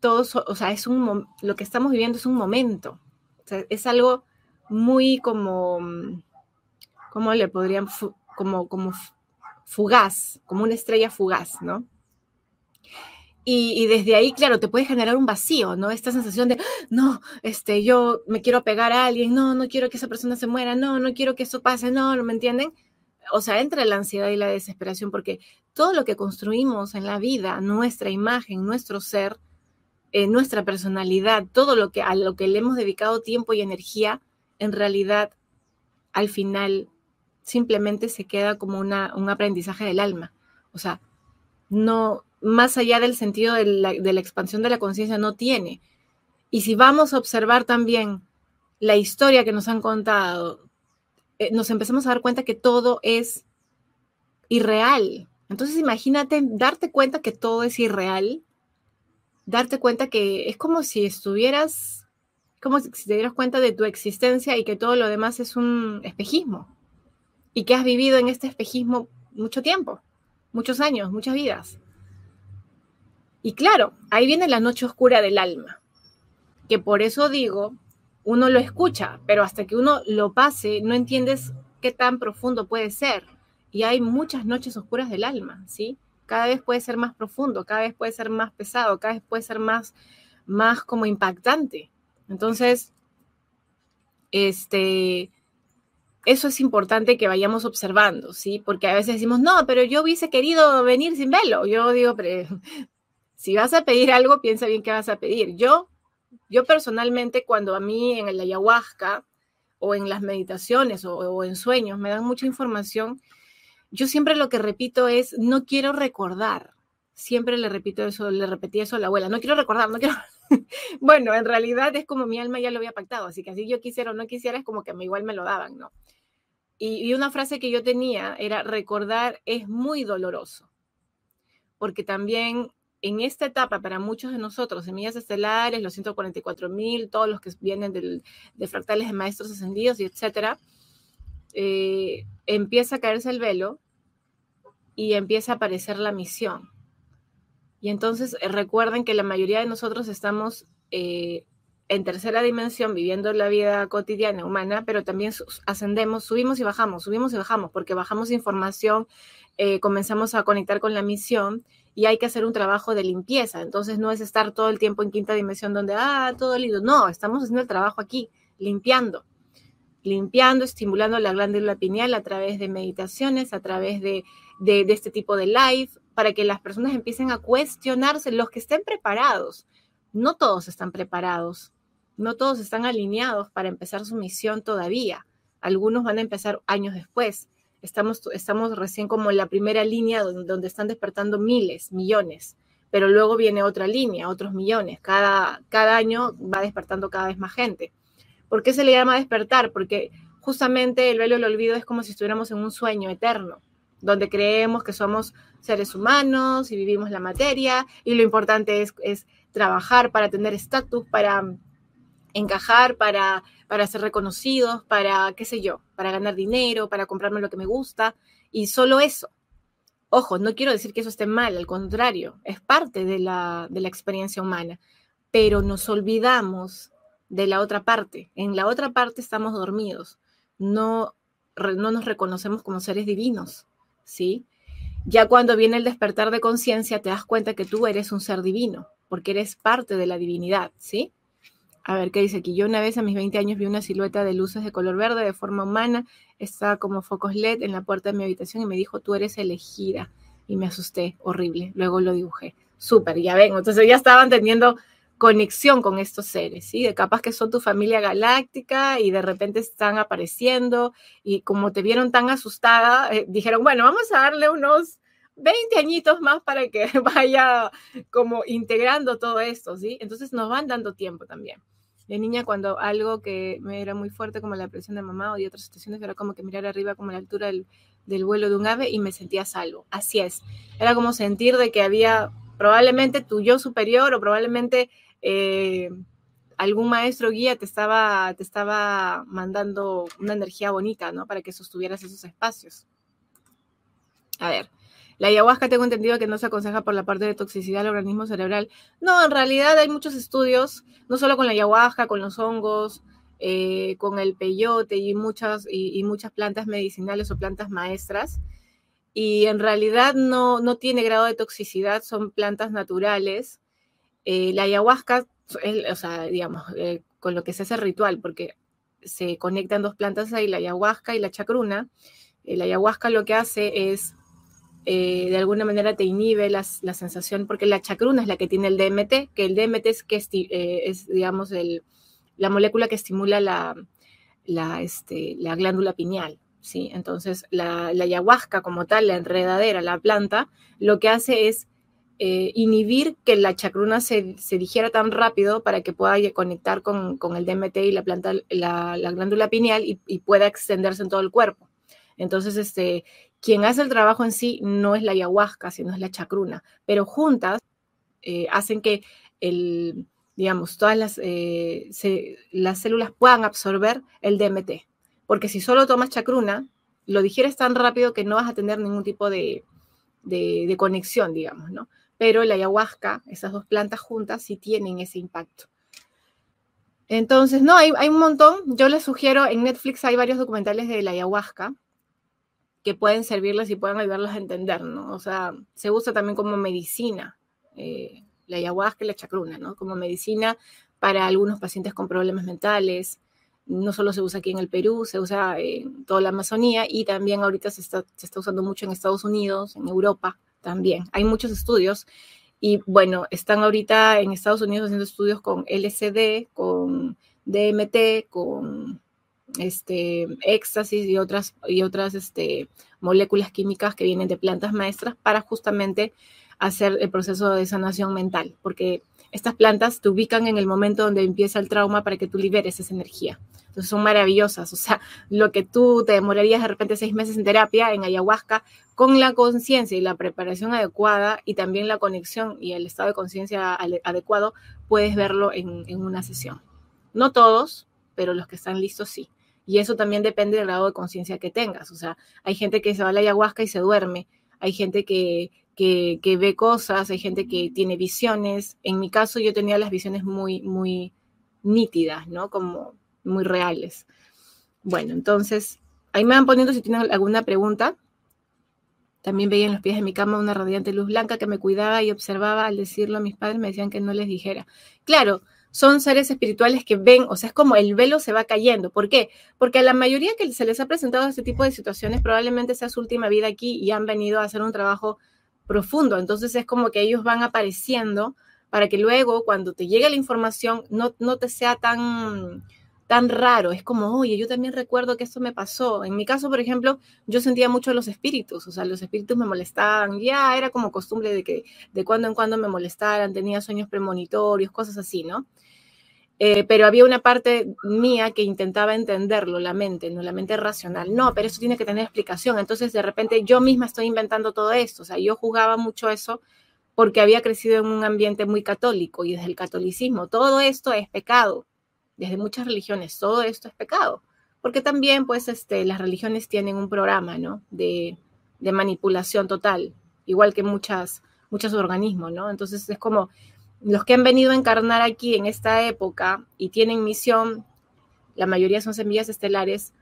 todo, o sea, es un, lo que estamos viviendo es un momento, es algo muy como, ¿cómo le podrían, como, como fugaz, como una estrella fugaz, ¿no? Y, desde ahí, claro, te puede generar un vacío, ¿no? Esta sensación de, no, este, yo me quiero pegar a alguien, no, no quiero que esa persona se muera, no, no quiero que eso pase, no, ¿no me entienden? O sea, entra la ansiedad y la desesperación porque todo lo que construimos en la vida, nuestra imagen, nuestro ser, eh, nuestra personalidad, todo lo que a lo que le hemos dedicado tiempo y energía, en realidad, al final, simplemente se queda como una, un aprendizaje del alma. O sea, no, más allá del sentido de la, expansión de la conciencia, no tiene. Y si vamos a observar también la historia que nos han contado, eh, nos empezamos a dar cuenta que todo es irreal. Entonces imagínate darte cuenta que todo es irreal, darte cuenta que es como si estuvieras, como si te dieras cuenta de tu existencia y que todo lo demás es un espejismo y que has vivido en este espejismo mucho tiempo, muchos años, muchas vidas. Y claro, ahí viene la noche oscura del alma, que por eso digo, uno lo escucha, pero hasta que uno lo pase, no entiendes qué tan profundo puede ser. Y hay muchas noches oscuras del alma, ¿sí? Cada vez puede ser más profundo, cada vez puede ser más pesado, cada vez puede ser más, más como impactante. Entonces, este, eso es importante que vayamos observando, ¿sí? Porque a veces decimos, no, pero yo hubiese querido venir sin velo. Yo digo, pero si vas a pedir algo, piensa bien qué vas a pedir. Yo, yo personalmente, cuando a mí en el ayahuasca o en las meditaciones o, en sueños me dan mucha información, yo siempre lo que repito es, no quiero recordar. Siempre le repito eso, le repetí eso a la abuela, no quiero recordar, no quiero... bueno, en realidad es como mi alma ya lo había pactado, así que así yo quisiera o no quisiera, es como que igual me lo daban, ¿no? y una frase que yo tenía era, recordar es muy doloroso, porque también en esta etapa, para muchos de nosotros, semillas estelares, los 144 mil, todos los que vienen de fractales de maestros ascendidos y etcétera, eh, empieza a caerse el velo y empieza a aparecer la misión. Y entonces eh, recuerden que la mayoría de nosotros estamos eh, en tercera dimensión viviendo la vida cotidiana humana, pero también ascendemos, subimos y bajamos, subimos y bajamos, porque bajamos información, comenzamos a conectar con la misión y hay que hacer un trabajo de limpieza. Entonces no es estar todo el tiempo en quinta dimensión donde, ah, todo lindo. No, estamos haciendo el trabajo aquí, limpiando, limpiando, estimulando la glándula pineal a través de meditaciones, a través de, de, este tipo de live, para que las personas empiecen a cuestionarse, los que estén preparados. No todos están preparados, no todos están alineados para empezar su misión todavía. Algunos van a empezar años después Estamos, estamos recién como en la primera línea donde, están despertando miles, millones, pero luego viene otra línea, otros millones. Cada, cada año va despertando cada vez más gente. ¿Por qué se le llama despertar? Porque justamente el velo del olvido es como si estuviéramos en un sueño eterno, donde creemos que somos seres humanos y vivimos la materia y lo importante es, trabajar para tener estatus, para encajar, para, para ser reconocidos, para, qué sé yo, para ganar dinero, para comprarme lo que me gusta, y solo eso. Ojo, no quiero decir que eso esté mal, al contrario, es parte de la, de la experiencia humana, pero nos olvidamos de la otra parte. En la otra parte estamos dormidos, no, no nos reconocemos como seres divinos, ¿sí? Ya cuando viene el despertar de conciencia, te das cuenta que tú eres un ser divino, porque eres parte de la divinidad, ¿sí? A ver, ¿qué dice aquí? Yo una vez a mis 20 años vi una silueta de luces de color verde de forma humana, estaba como focos LED en la puerta de mi habitación y me dijo, tú eres elegida. Y me asusté, horrible. Luego lo dibujé. Súper, ya ven. Entonces ya estaban teniendo conexión con estos seres, ¿sí? De capaz que son tu familia galáctica y de repente están apareciendo y como te vieron tan asustada, eh, dijeron, bueno, vamos a darle unos 20 añitos más para que vaya como integrando todo esto, ¿sí? Entonces nos van dando tiempo también. De niña, cuando algo que me era muy fuerte, como la presión de mamá o de otras situaciones, era como que mirar arriba como la altura del, del vuelo de un ave y me sentía salvo. Así es. Era como sentir de que había probablemente tu yo superior o probablemente eh, algún maestro guía te estaba, te estaba mandando una energía bonita, ¿no? Para que sostuvieras esos espacios. A ver, la ayahuasca tengo entendido que no se aconseja por la parte de toxicidad del organismo cerebral. No, en realidad hay muchos estudios, no solo con la ayahuasca, con los hongos, eh, con el peyote y muchas, y, muchas plantas medicinales o plantas maestras. Y en realidad no, no tiene grado de toxicidad, son plantas naturales eh, la ayahuasca, o sea, digamos, eh, con lo que se hace ritual, porque se conectan dos plantas ahí, la ayahuasca y la chacruna. Eh, la ayahuasca lo que hace es, de alguna manera, te inhibe la sensación, porque la chacruna es la que tiene el DMT, que el DMT es, que, es digamos, el, la molécula que estimula la, la, este, la glándula pineal. ¿sí? Entonces, la, la ayahuasca como tal, la enredadera, la planta, lo que hace es eh, inhibir que la chacruna se, se, digiera tan rápido para que pueda conectar con, el DMT y la, planta, la, glándula pineal y, pueda extenderse en todo el cuerpo. Entonces, este, quien hace el trabajo en sí no es la ayahuasca, sino es la chacruna, pero juntas eh, hacen que el, digamos, todas las, eh, las células puedan absorber el DMT. Porque si solo tomas chacruna, lo digieres tan rápido que no vas a tener ningún tipo de, conexión, digamos, ¿no? Pero la ayahuasca, esas dos plantas juntas, sí tienen ese impacto. Entonces, no, hay, un montón. Yo les sugiero, en Netflix hay varios documentales de la ayahuasca que pueden servirles y pueden ayudarlos a entender, ¿no? O sea, se usa también como medicina, eh, la ayahuasca y la chacruna, ¿no? Como medicina para algunos pacientes con problemas mentales. No solo se usa aquí en el Perú, se usa en toda la Amazonía y también ahorita se está, se está usando mucho en Estados Unidos, en Europa también. Hay muchos estudios y bueno, están ahorita en Estados Unidos haciendo estudios con LSD, con DMT, con este éxtasis y otras y otras este, moléculas químicas que vienen de plantas maestras para justamente hacer el proceso de sanación mental, porque estas plantas te ubican en el momento donde empieza el trauma para que tú liberes esa energía. Entonces son maravillosas. O sea, lo que tú te demorarías de repente seis meses en terapia, en ayahuasca, con la conciencia y la preparación adecuada y también la conexión y el estado de conciencia adecuado, puedes verlo en, en una sesión. No todos, pero los que están listos sí. Y eso también depende del grado de conciencia que tengas. O sea, hay gente que se va a ayahuasca y se duerme. Hay gente que, que, ve cosas, hay gente que tiene visiones. En mi caso yo tenía las visiones muy, muy nítidas, ¿no? Como muy reales. Bueno, entonces, ahí me van poniendo si tienen alguna pregunta. También veía en los pies de mi cama una radiante luz blanca que me cuidaba y observaba. Al decirlo a mis padres me decían que no les dijera. Claro, son seres espirituales que ven, o sea, es como el velo se va cayendo. ¿Por qué? Porque a la mayoría que se les ha presentado este tipo de situaciones probablemente sea su última vida aquí y han venido a hacer un trabajo profundo. Entonces es como que ellos van apareciendo para que luego cuando te llegue la información no, no te sea tan, tan raro. Es como, oye, yo también recuerdo que esto me pasó. En mi caso, por ejemplo, yo sentía mucho los espíritus, o sea, los espíritus me molestaban. Ya era como costumbre de que de cuando en cuando me molestaran, tenía sueños premonitorios, cosas así, ¿no? Eh, pero había una parte mía que intentaba entenderlo, la mente, no la mente racional. No, pero eso tiene que tener explicación. Entonces, de repente, yo misma estoy inventando todo esto. O sea, yo jugaba mucho eso porque había crecido en un ambiente muy católico y desde el catolicismo todo esto es pecado. Desde muchas religiones todo esto es pecado. Porque también, pues, este, las religiones tienen un programa, ¿no? De, de manipulación total, igual que muchas, muchos organismos, ¿no? Entonces, es como los que han venido a encarnar aquí en esta época y tienen misión, la mayoría son semillas estelares,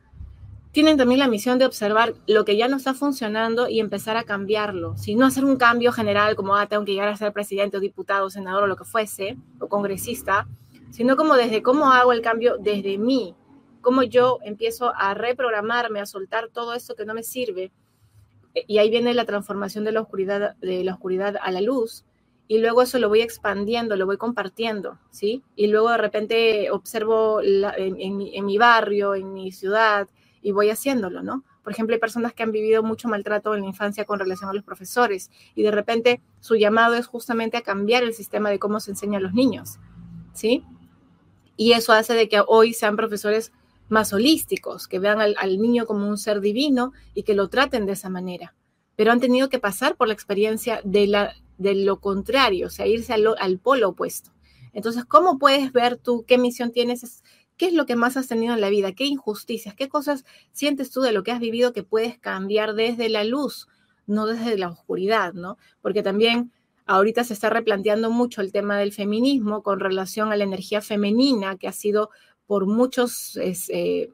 tienen también la misión de observar lo que ya no está funcionando y empezar a cambiarlo. Si no hacer un cambio general como, ah, tengo que llegar a ser presidente o diputado, senador o lo que fuese, o congresista, sino como desde cómo hago el cambio desde mí, cómo yo empiezo a reprogramarme, a soltar todo esto que no me sirve. Y ahí viene la transformación de la oscuridad, de la oscuridad a la luz. Y luego eso lo voy expandiendo, lo voy compartiendo, ¿sí? Y luego de repente observo en, mi barrio, en mi ciudad, y voy haciéndolo, ¿no? Por ejemplo, hay personas que han vivido mucho maltrato en la infancia con relación a los profesores y de repente su llamado es justamente a cambiar el sistema de cómo se enseña a los niños, ¿sí? Y eso hace de que hoy sean profesores más holísticos, que vean al, niño como un ser divino y que lo traten de esa manera. Pero han tenido que pasar por la experiencia de, la, de lo contrario, o sea, irse al, polo opuesto. Entonces, ¿cómo puedes ver tú qué misión tienes? ¿Qué es lo que más has tenido en la vida? ¿Qué injusticias? ¿Qué cosas sientes tú de lo que has vivido que puedes cambiar desde la luz, no desde la oscuridad, ¿no? Porque también ahorita se está replanteando mucho el tema del feminismo con relación a la energía femenina que ha sido por muchos eh,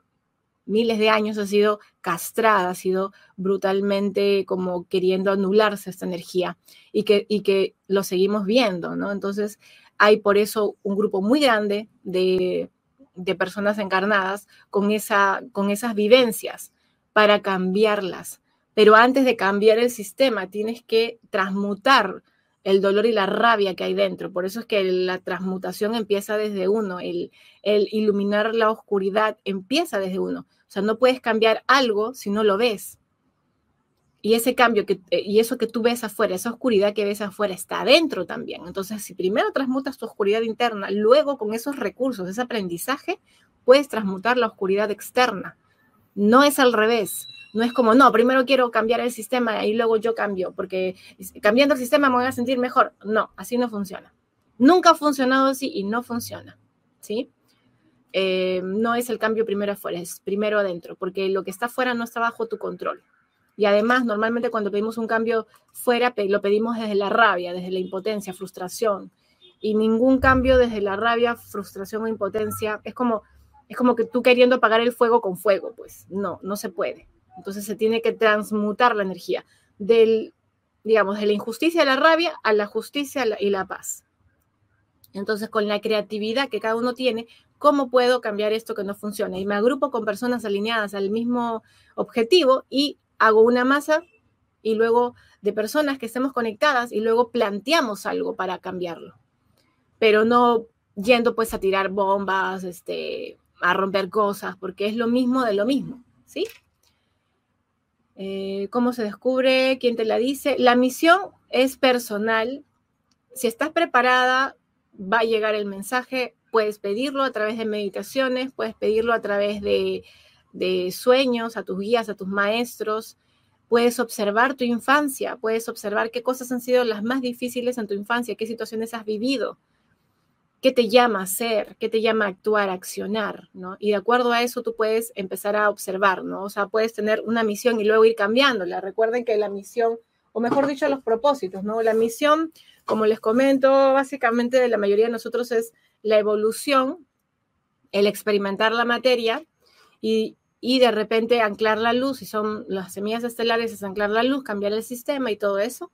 miles de años ha sido castrada, ha sido brutalmente como queriendo anularse esta energía y que, y que lo seguimos viendo, ¿no? Entonces hay por eso un grupo muy grande de de personas encarnadas con, esa, con esas vivencias para cambiarlas. Pero antes de cambiar el sistema, tienes que transmutar el dolor y la rabia que hay dentro. Por eso es que la transmutación empieza desde uno, el, iluminar la oscuridad empieza desde uno. O sea, no puedes cambiar algo si no lo ves. Y ese cambio que, eh, y eso que tú ves afuera, esa oscuridad que ves afuera está adentro también. Entonces, si primero transmutas tu oscuridad interna, luego con esos recursos, ese aprendizaje, puedes transmutar la oscuridad externa. No es al revés. No es como, no, primero quiero cambiar el sistema y luego yo cambio, porque cambiando el sistema me voy a sentir mejor. No, así no funciona. Nunca ha funcionado así y no funciona. ¿Sí? Eh, no es el cambio primero afuera, es primero adentro, porque lo que está afuera no está bajo tu control. Y además, normalmente cuando pedimos un cambio fuera, lo pedimos desde la rabia, desde la impotencia, frustración. Y ningún cambio desde la rabia, frustración o impotencia es como, es como que tú queriendo apagar el fuego con fuego, pues no, no se puede. Entonces se tiene que transmutar la energía del, digamos, de la injusticia y la rabia a la justicia y la paz. Entonces, con la creatividad que cada uno tiene, ¿cómo puedo cambiar esto que no funciona? Y me agrupo con personas alineadas al mismo objetivo y hago una masa y luego de personas que estemos conectadas y luego planteamos algo para cambiarlo. Pero no yendo pues a tirar bombas, este, a romper cosas, porque es lo mismo de lo mismo, ¿sí? Eh, ¿Cómo se descubre? ¿Quién te la dice? La misión es personal. Si estás preparada, va a llegar el mensaje. Puedes pedirlo a través de meditaciones, puedes pedirlo a través de de sueños, a tus guías, a tus maestros. Puedes observar tu infancia, puedes observar qué cosas han sido las más difíciles en tu infancia, qué situaciones has vivido, qué te llama a ser, qué te llama a actuar, a accionar, ¿no? Y de acuerdo a eso tú puedes empezar a observar, ¿no? O sea, puedes tener una misión y luego ir cambiándola. Recuerden que la misión, o mejor dicho, los propósitos, ¿no? La misión, como les comento, básicamente de la mayoría de nosotros es la evolución, el experimentar la materia y y de repente anclar la luz, y son las semillas estelares, es anclar la luz, cambiar el sistema y todo eso.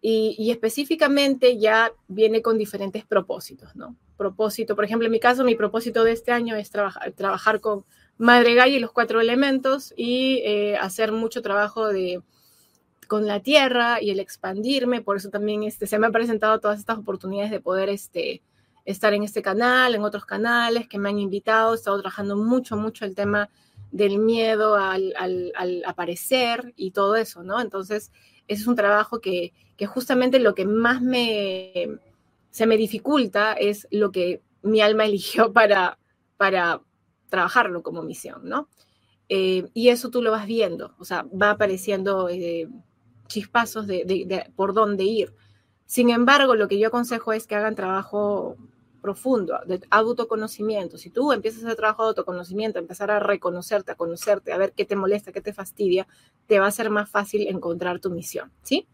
Y, específicamente ya viene con diferentes propósitos, ¿no? Propósito, por ejemplo, en mi caso, mi propósito de este año es trabajar, trabajar con Madre Gaia y los cuatro elementos y eh, hacer mucho trabajo de, con la tierra y el expandirme, por eso también este, se me han presentado todas estas oportunidades de poder este, estar en este canal, en otros canales que me han invitado, he estado trabajando mucho, mucho el tema del miedo al, aparecer y todo eso, ¿no? Entonces, ese es un trabajo que, justamente lo que más me, se me dificulta es lo que mi alma eligió para, para trabajarlo como misión, ¿no? Eh, y eso tú lo vas viendo, o sea, va apareciendo eh, chispazos de, por dónde ir. Sin embargo, lo que yo aconsejo es que hagan trabajo profundo, de autoconocimiento, si tú empiezas a hacer trabajo de autoconocimiento, empezar a reconocerte, a conocerte, a ver qué te molesta, qué te fastidia, te va a ser más fácil encontrar tu misión, ¿sí?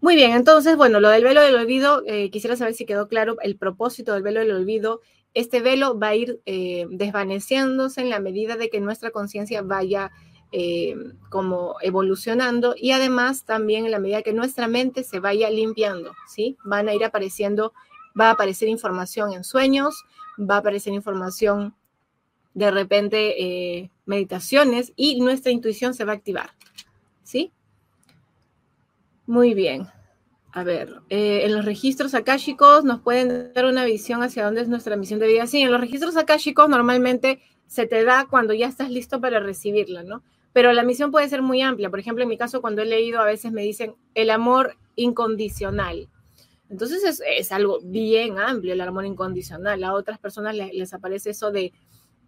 Muy bien, entonces, bueno, lo del velo del olvido, eh, quisiera saber si quedó claro el propósito del velo del olvido este velo va a ir eh, desvaneciéndose en la medida de que nuestra conciencia vaya eh, como evolucionando y además también en la medida que nuestra mente se vaya limpiando, ¿sí? Van a ir apareciendo, va a aparecer información en sueños, va a aparecer información de repente, eh, meditaciones y nuestra intuición se va a activar, ¿sí? Muy bien. A ver, eh, en los registros akáshicos nos pueden dar una visión hacia dónde es nuestra misión de vida. Sí, en los registros akáshicos normalmente se te da cuando ya estás listo para recibirla, ¿no? Pero la misión puede ser muy amplia. Por ejemplo, en mi caso, cuando he leído, a veces me dicen el amor incondicional. Entonces es, algo bien amplio el amor incondicional. A otras personas les, les aparece eso de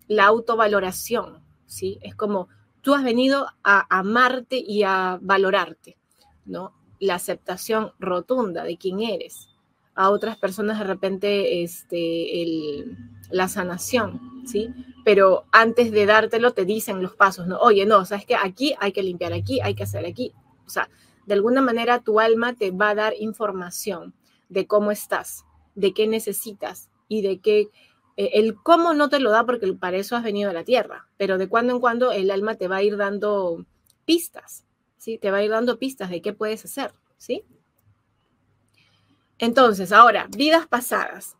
la autovaloración, ¿sí? Es como tú has venido a amarte y a valorarte, ¿no? la aceptación rotunda de quién eres. A otras personas de repente este, la sanación, ¿sí? Pero antes de dártelo te dicen los pasos, ¿no? Oye, no, sabes que aquí hay que limpiar aquí, hay que hacer aquí. O sea, de alguna manera tu alma te va a dar información de cómo estás, de qué necesitas y de qué... Eh, el cómo no te lo da porque para eso has venido a la tierra, pero de cuando en cuando el alma te va a ir dando pistas, ¿sí? Te va a ir dando pistas de qué puedes hacer, ¿sí? Entonces, ahora, vidas pasadas.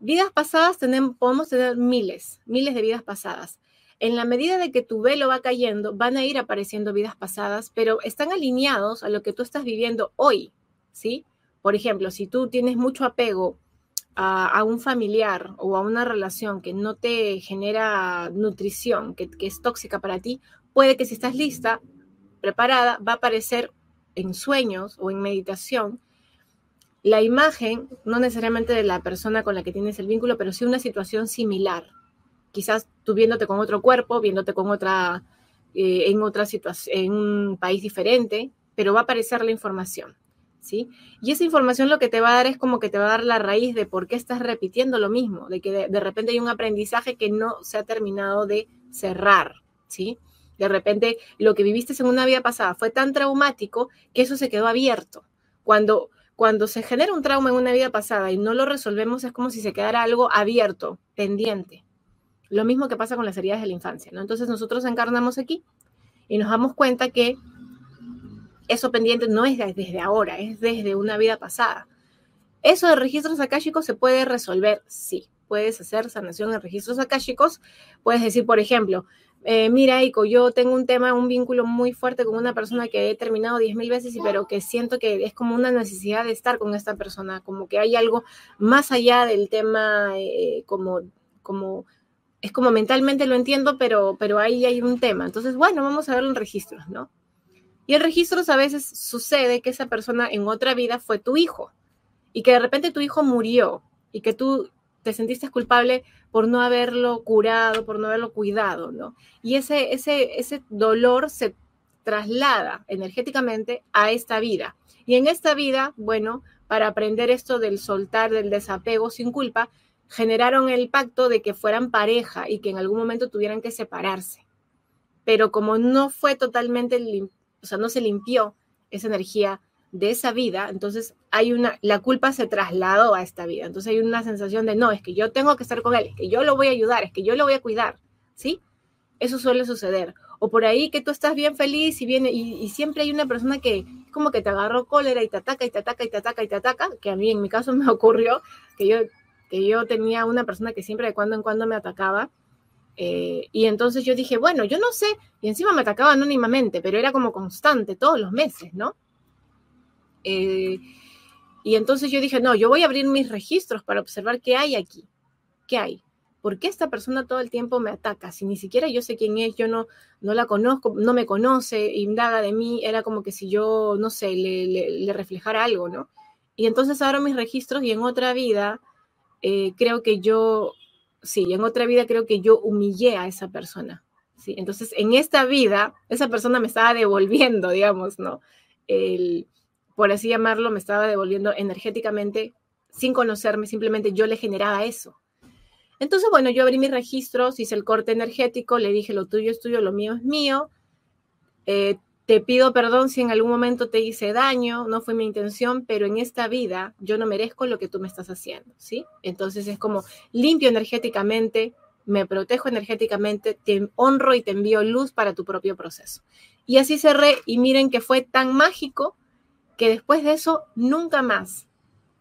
Vidas pasadas tenemos, podemos tener miles, miles de vidas pasadas. En la medida de que tu velo va cayendo, van a ir apareciendo vidas pasadas, pero están alineados a lo que tú estás viviendo hoy, ¿sí? Por ejemplo, si tú tienes mucho apego a, un familiar o a una relación que no te genera nutrición, que, es tóxica para ti, puede que si estás lista, preparada, va a aparecer en sueños o en meditación la imagen, no necesariamente de la persona con la que tienes el vínculo, pero sí una situación similar. Quizás tú viéndote con otro cuerpo, viéndote con otra, eh, en otra situación, en un país diferente, pero va a aparecer la información, ¿sí? Y esa información lo que te va a dar es como que te va a dar la raíz de por qué estás repitiendo lo mismo, de que de repente hay un aprendizaje que no se ha terminado de cerrar, ¿sí? De repente, lo que viviste en una vida pasada fue tan traumático que eso se quedó abierto. Cuando, cuando se genera un trauma en una vida pasada y no lo resolvemos, es como si se quedara algo abierto, pendiente. Lo mismo que pasa con las heridas de la infancia, ¿no? Entonces nosotros encarnamos aquí y nos damos cuenta que eso pendiente no es desde ahora, es desde una vida pasada. Eso de registros akáshicos se puede resolver, sí. Puedes hacer sanación en registros akáshicos. Puedes decir, por ejemplo, eh, mira, Ico, yo tengo un tema, un vínculo muy fuerte con una persona que he terminado diez mil veces, pero que siento que es como una necesidad de estar con esta persona, como que hay algo más allá del tema, eh, como, como, es como mentalmente lo entiendo, pero, pero ahí hay un tema. Entonces, bueno, vamos a verlo en registros, ¿no? Y en registros a veces sucede que esa persona en otra vida fue tu hijo y que de repente tu hijo murió y que tú te sentiste culpable por no haberlo curado, por no haberlo cuidado, ¿no? Y ese, ese, ese dolor se traslada energéticamente a esta vida. Y en esta vida, bueno, para aprender esto del soltar, del desapego sin culpa, generaron el pacto de que fueran pareja y que en algún momento tuvieran que separarse. Pero como no fue totalmente, o sea, no se limpió esa energía de esa vida, entonces hay una, la culpa se trasladó a esta vida, entonces hay una sensación de, no, es que yo tengo que estar con él, es que yo lo voy a ayudar, es que yo lo voy a cuidar, ¿sí? Eso suele suceder. O por ahí que tú estás bien feliz y, viene, y, siempre hay una persona que como que te agarró cólera y te ataca y te ataca y te ataca y te ataca, que a mí en mi caso me ocurrió, que yo, que yo tenía una persona que siempre de cuando en cuando me atacaba, eh, y entonces yo dije, bueno, yo no sé, y encima me atacaba anónimamente, pero era como constante todos los meses, ¿no? Eh, y entonces yo dije, no, yo voy a abrir mis registros para observar qué hay aquí, qué hay. ¿Por qué esta persona todo el tiempo me ataca? Si ni siquiera yo sé quién es, yo no, no la conozco, no me conoce, indaga de mí, era como que si yo, no sé, le, reflejara algo, ¿no? Y entonces abro mis registros y en otra vida eh, creo que yo, sí, en otra vida creo que yo humillé a esa persona. ¿sí? Entonces, en esta vida, esa persona me estaba devolviendo, digamos, ¿no? El, por así llamarlo, me estaba devolviendo energéticamente sin conocerme, simplemente yo le generaba eso. Entonces, bueno, yo abrí mis registros, hice el corte energético, le dije, lo tuyo es tuyo, lo mío es mío. Eh, te pido perdón si en algún momento te hice daño, no fue mi intención, pero en esta vida yo no merezco lo que tú me estás haciendo, ¿sí? Entonces es como limpio energéticamente, me protejo energéticamente, te honro y te envío luz para tu propio proceso. Y así cerré y miren que fue tan mágico que después de eso nunca más,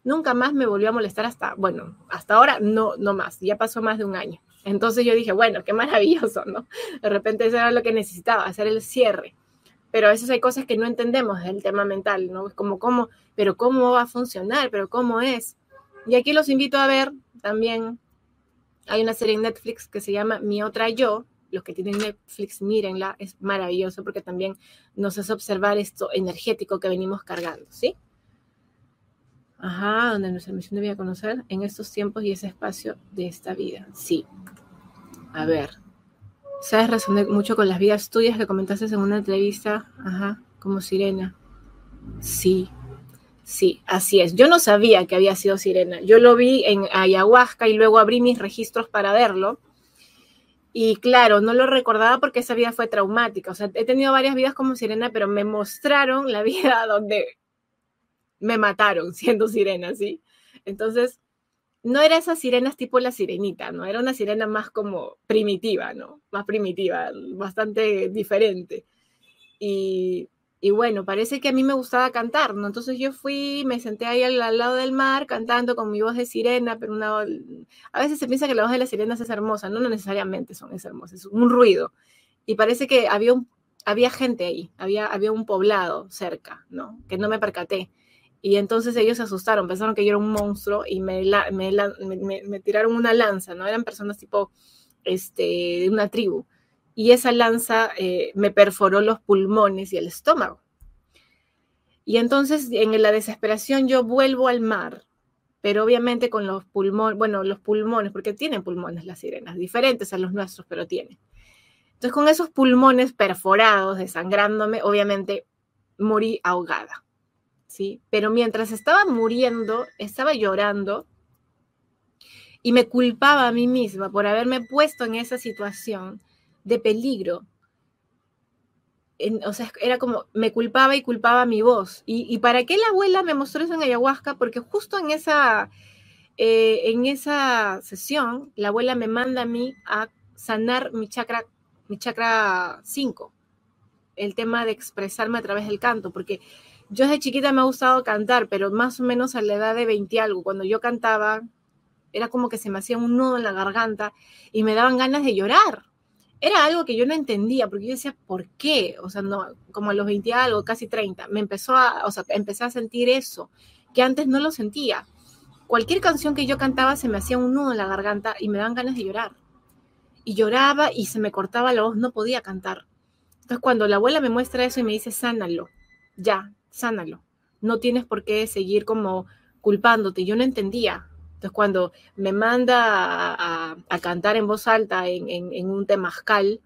nunca más me volvió a molestar hasta, bueno, hasta ahora no, no más, ya pasó más de un año. Entonces yo dije, bueno, qué maravilloso, ¿no? De repente eso era lo que necesitaba, hacer el cierre pero a veces hay cosas que no entendemos del tema mental, ¿no? Es como, ¿cómo? Pero ¿cómo va a funcionar? ¿Pero cómo es? Y aquí los invito a ver también, hay una serie en Netflix que se llama Mi Otra Yo, los que tienen Netflix, mírenla, es maravilloso porque también nos hace observar esto energético que venimos cargando, ¿sí? Ajá, donde nuestra misión debía conocer en estos tiempos y ese espacio de esta vida, sí. A ver, ¿Sabes? Resoné mucho con las vidas tuyas que comentaste en una entrevista, ajá, como sirena. Sí, sí, así es. Yo no sabía que había sido sirena. Yo lo vi en ayahuasca y luego abrí mis registros para verlo. Y claro, no lo recordaba porque esa vida fue traumática. O sea, he tenido varias vidas como sirena, pero me mostraron la vida donde me mataron siendo sirena, ¿sí? Entonces, no era esas sirenas tipo la sirenita, ¿no? Era una sirena más como primitiva, ¿no? Más primitiva, bastante diferente. Y, bueno, parece que a mí me gustaba cantar, ¿no? Entonces yo fui, me senté ahí al, lado del mar cantando con mi voz de sirena, pero a veces se piensa que la voz de las sirenas es hermosa, no, no necesariamente son es hermosa, es un ruido. Y parece que había, había gente ahí, había, había un poblado cerca, ¿no? Que no me percaté. Y entonces ellos se asustaron, pensaron que yo era un monstruo y me, me, tiraron una lanza, ¿no? Eran personas tipo este, de una tribu. Y esa lanza eh, me perforó los pulmones y el estómago. Y entonces en la desesperación yo vuelvo al mar, pero obviamente con los pulmones, bueno, los pulmones, porque tienen pulmones las sirenas, diferentes a los nuestros, pero tienen. Entonces con esos pulmones perforados, desangrándome, obviamente morí ahogada. Pero mientras estaba muriendo, estaba llorando y me culpaba a mí misma por haberme puesto en esa situación de peligro. o sea, era como, me culpaba y culpaba mi voz. ¿Y, para qué la abuela me mostró eso en ayahuasca? Porque justo en esa, eh, en esa sesión, la abuela me manda a mí a sanar mi chakra, mi chakra 5, el tema de expresarme a través del canto, porque yo desde chiquita me ha gustado cantar, pero más o menos a la edad de 20 algo, cuando yo cantaba, era como que se me hacía un nudo en la garganta y me daban ganas de llorar. Era algo que yo no entendía, porque yo decía, ¿por qué? O sea, no, como a los 20 algo, casi 30, me empezó a, o sea, empecé a sentir eso, que antes no lo sentía. Cualquier canción que yo cantaba se me hacía un nudo en la garganta y me daban ganas de llorar. Y lloraba y se me cortaba la voz, no podía cantar. Entonces, cuando la abuela me muestra eso y me dice, sánalo, ya, sánalo. No tienes por qué seguir como culpándote. Yo no entendía. Entonces, cuando me manda a, cantar en voz alta en, un temazcal,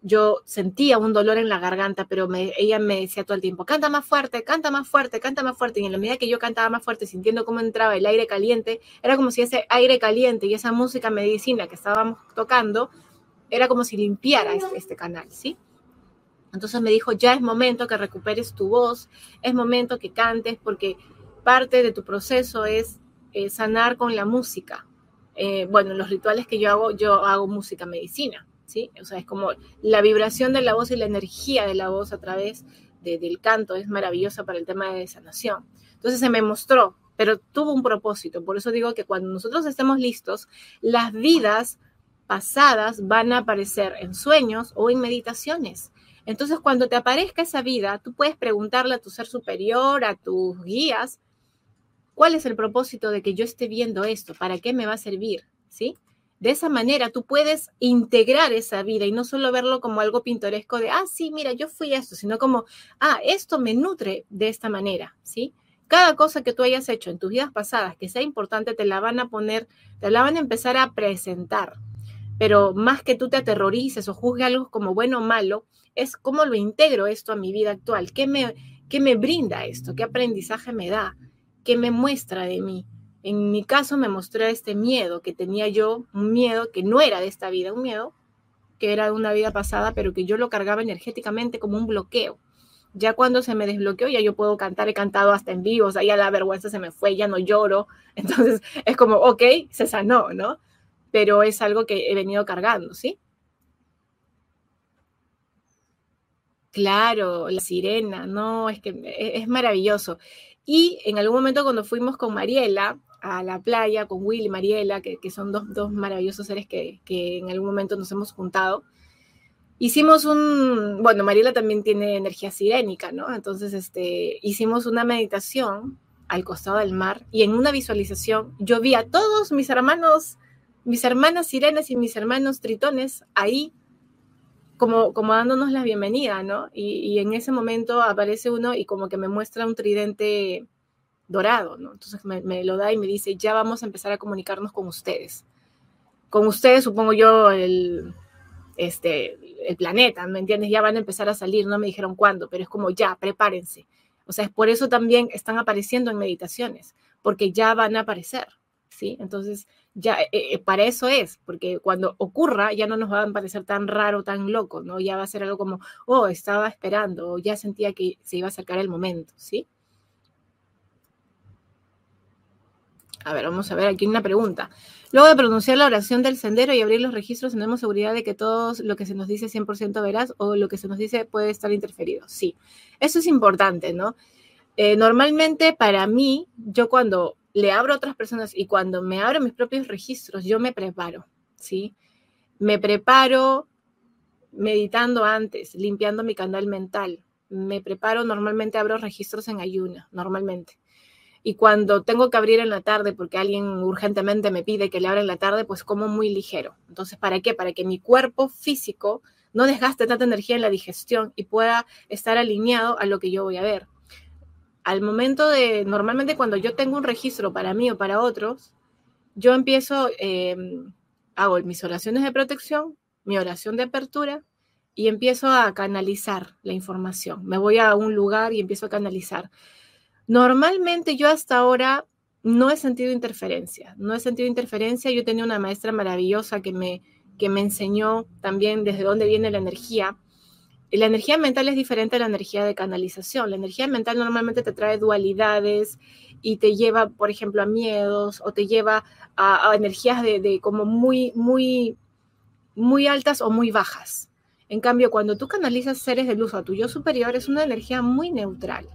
yo sentía un dolor en la garganta, pero ella me decía todo el tiempo, canta más fuerte, canta más fuerte, canta más fuerte. Y en la medida que yo cantaba más fuerte, sintiendo cómo entraba el aire caliente, era como si ese aire caliente y esa música medicina que estábamos tocando, era como si limpiara este canal, ¿sí? Entonces me dijo, ya es momento que recuperes tu voz, es momento que cantes, porque parte de tu proceso es eh, sanar con la música. Eh, bueno, los rituales que yo hago, yo hago música medicina, ¿sí? O sea, es como la vibración de la voz y la energía de la voz a través del canto es maravillosa para el tema de sanación. Entonces se me mostró, pero tuvo un propósito. Por eso digo que cuando nosotros estemos listos, las vidas pasadas van a aparecer en sueños o en meditaciones. Entonces, cuando te aparezca esa vida, tú puedes preguntarle a tu ser superior, a tus guías, ¿cuál es el propósito de que yo esté viendo esto? ¿Para qué me va a servir? ¿Sí? De esa manera tú puedes integrar esa vida y no solo verlo como algo pintoresco de, ah, sí, mira, yo fui esto, sino como, ah, esto me nutre de esta manera, ¿sí? Cada cosa que tú hayas hecho en tus vidas pasadas que sea importante, te la van a poner, te la van a empezar a presentar. Pero más que tú te aterrorices o juzgue algo como bueno o malo, es cómo lo integro esto a mi vida actual, qué me, qué me brinda esto, qué aprendizaje me da, qué me muestra de mí. En mi caso me mostró este miedo que tenía yo, un miedo que no era de esta vida, un miedo que era de una vida pasada, pero que yo lo cargaba energéticamente como un bloqueo. Ya cuando se me desbloqueó, ya yo puedo cantar, he cantado hasta en vivo, o sea, ya la vergüenza se me fue, ya no lloro. Entonces es como, ok, se sanó, ¿no? Pero es algo que he venido cargando, ¿sí? Claro, la sirena, no, es que e, es, maravilloso. Y en algún momento cuando fuimos con Mariela a la playa, con Will y Mariela, que, son dos, dos, maravillosos seres que, que en algún momento nos hemos juntado, hicimos un, bueno, Mariela también tiene energía sirénica, ¿no? Entonces, este, hicimos una meditación al costado del mar y en una visualización yo vi a todos mis hermanos, mis hermanas sirenas y mis hermanos tritones ahí como, como dándonos la bienvenida, ¿no? Y, en ese momento aparece uno y como que me muestra un tridente dorado, ¿no? Entonces me, me, lo da y me dice, ya vamos a empezar a comunicarnos con ustedes. Con ustedes, supongo yo, el, este, el planeta, ¿me entiendes? Ya van a empezar a salir, no me dijeron cuándo, pero es como ya, prepárense. O sea, es por eso también están apareciendo en meditaciones, porque ya van a aparecer, ¿sí? Entonces, ya eh, eh, para eso es, porque cuando ocurra ya no nos va a parecer tan raro, tan loco, ¿no? Ya va a ser algo como, oh, estaba esperando, o ya sentía que se iba a acercar el momento, ¿sí? A ver, vamos a ver aquí una pregunta. Luego de pronunciar la oración del sendero y abrir los registros, ¿tenemos seguridad de que todo lo que se nos dice es 100% veraz o lo que se nos dice puede estar interferido? Sí, eso es importante, ¿no? Eh, normalmente para mí, yo cuando le abro a otras personas y cuando me abro mis propios registros, yo me preparo, ¿sí? Me preparo meditando antes, limpiando mi canal mental. Me preparo, normalmente abro registros en ayuna, normalmente. Y cuando tengo que abrir en la tarde porque alguien urgentemente me pide que le abra en la tarde, pues como muy ligero. Entonces, ¿para qué? Para que mi cuerpo físico no desgaste tanta energía en la digestión y pueda estar alineado a lo que yo voy a ver. Al momento de, normalmente cuando yo tengo un registro para mí o para otros, yo empiezo, em, hago mis oraciones de protección, mi oración de apertura y empiezo a canalizar la información. Me voy a un lugar y empiezo a canalizar. Normalmente yo hasta ahora no he sentido interferencia, no he sentido interferencia. Yo tenía una maestra maravillosa que me, que me enseñó también desde dónde viene la energía. La energía mental es diferente a la energía de canalización. La energía mental normalmente te trae dualidades y te lleva, por ejemplo, a miedos o te lleva a, energías de, como muy, muy, muy altas o muy bajas. En cambio, cuando tú canalizas seres de luz a tu yo superior, es una energía muy neutral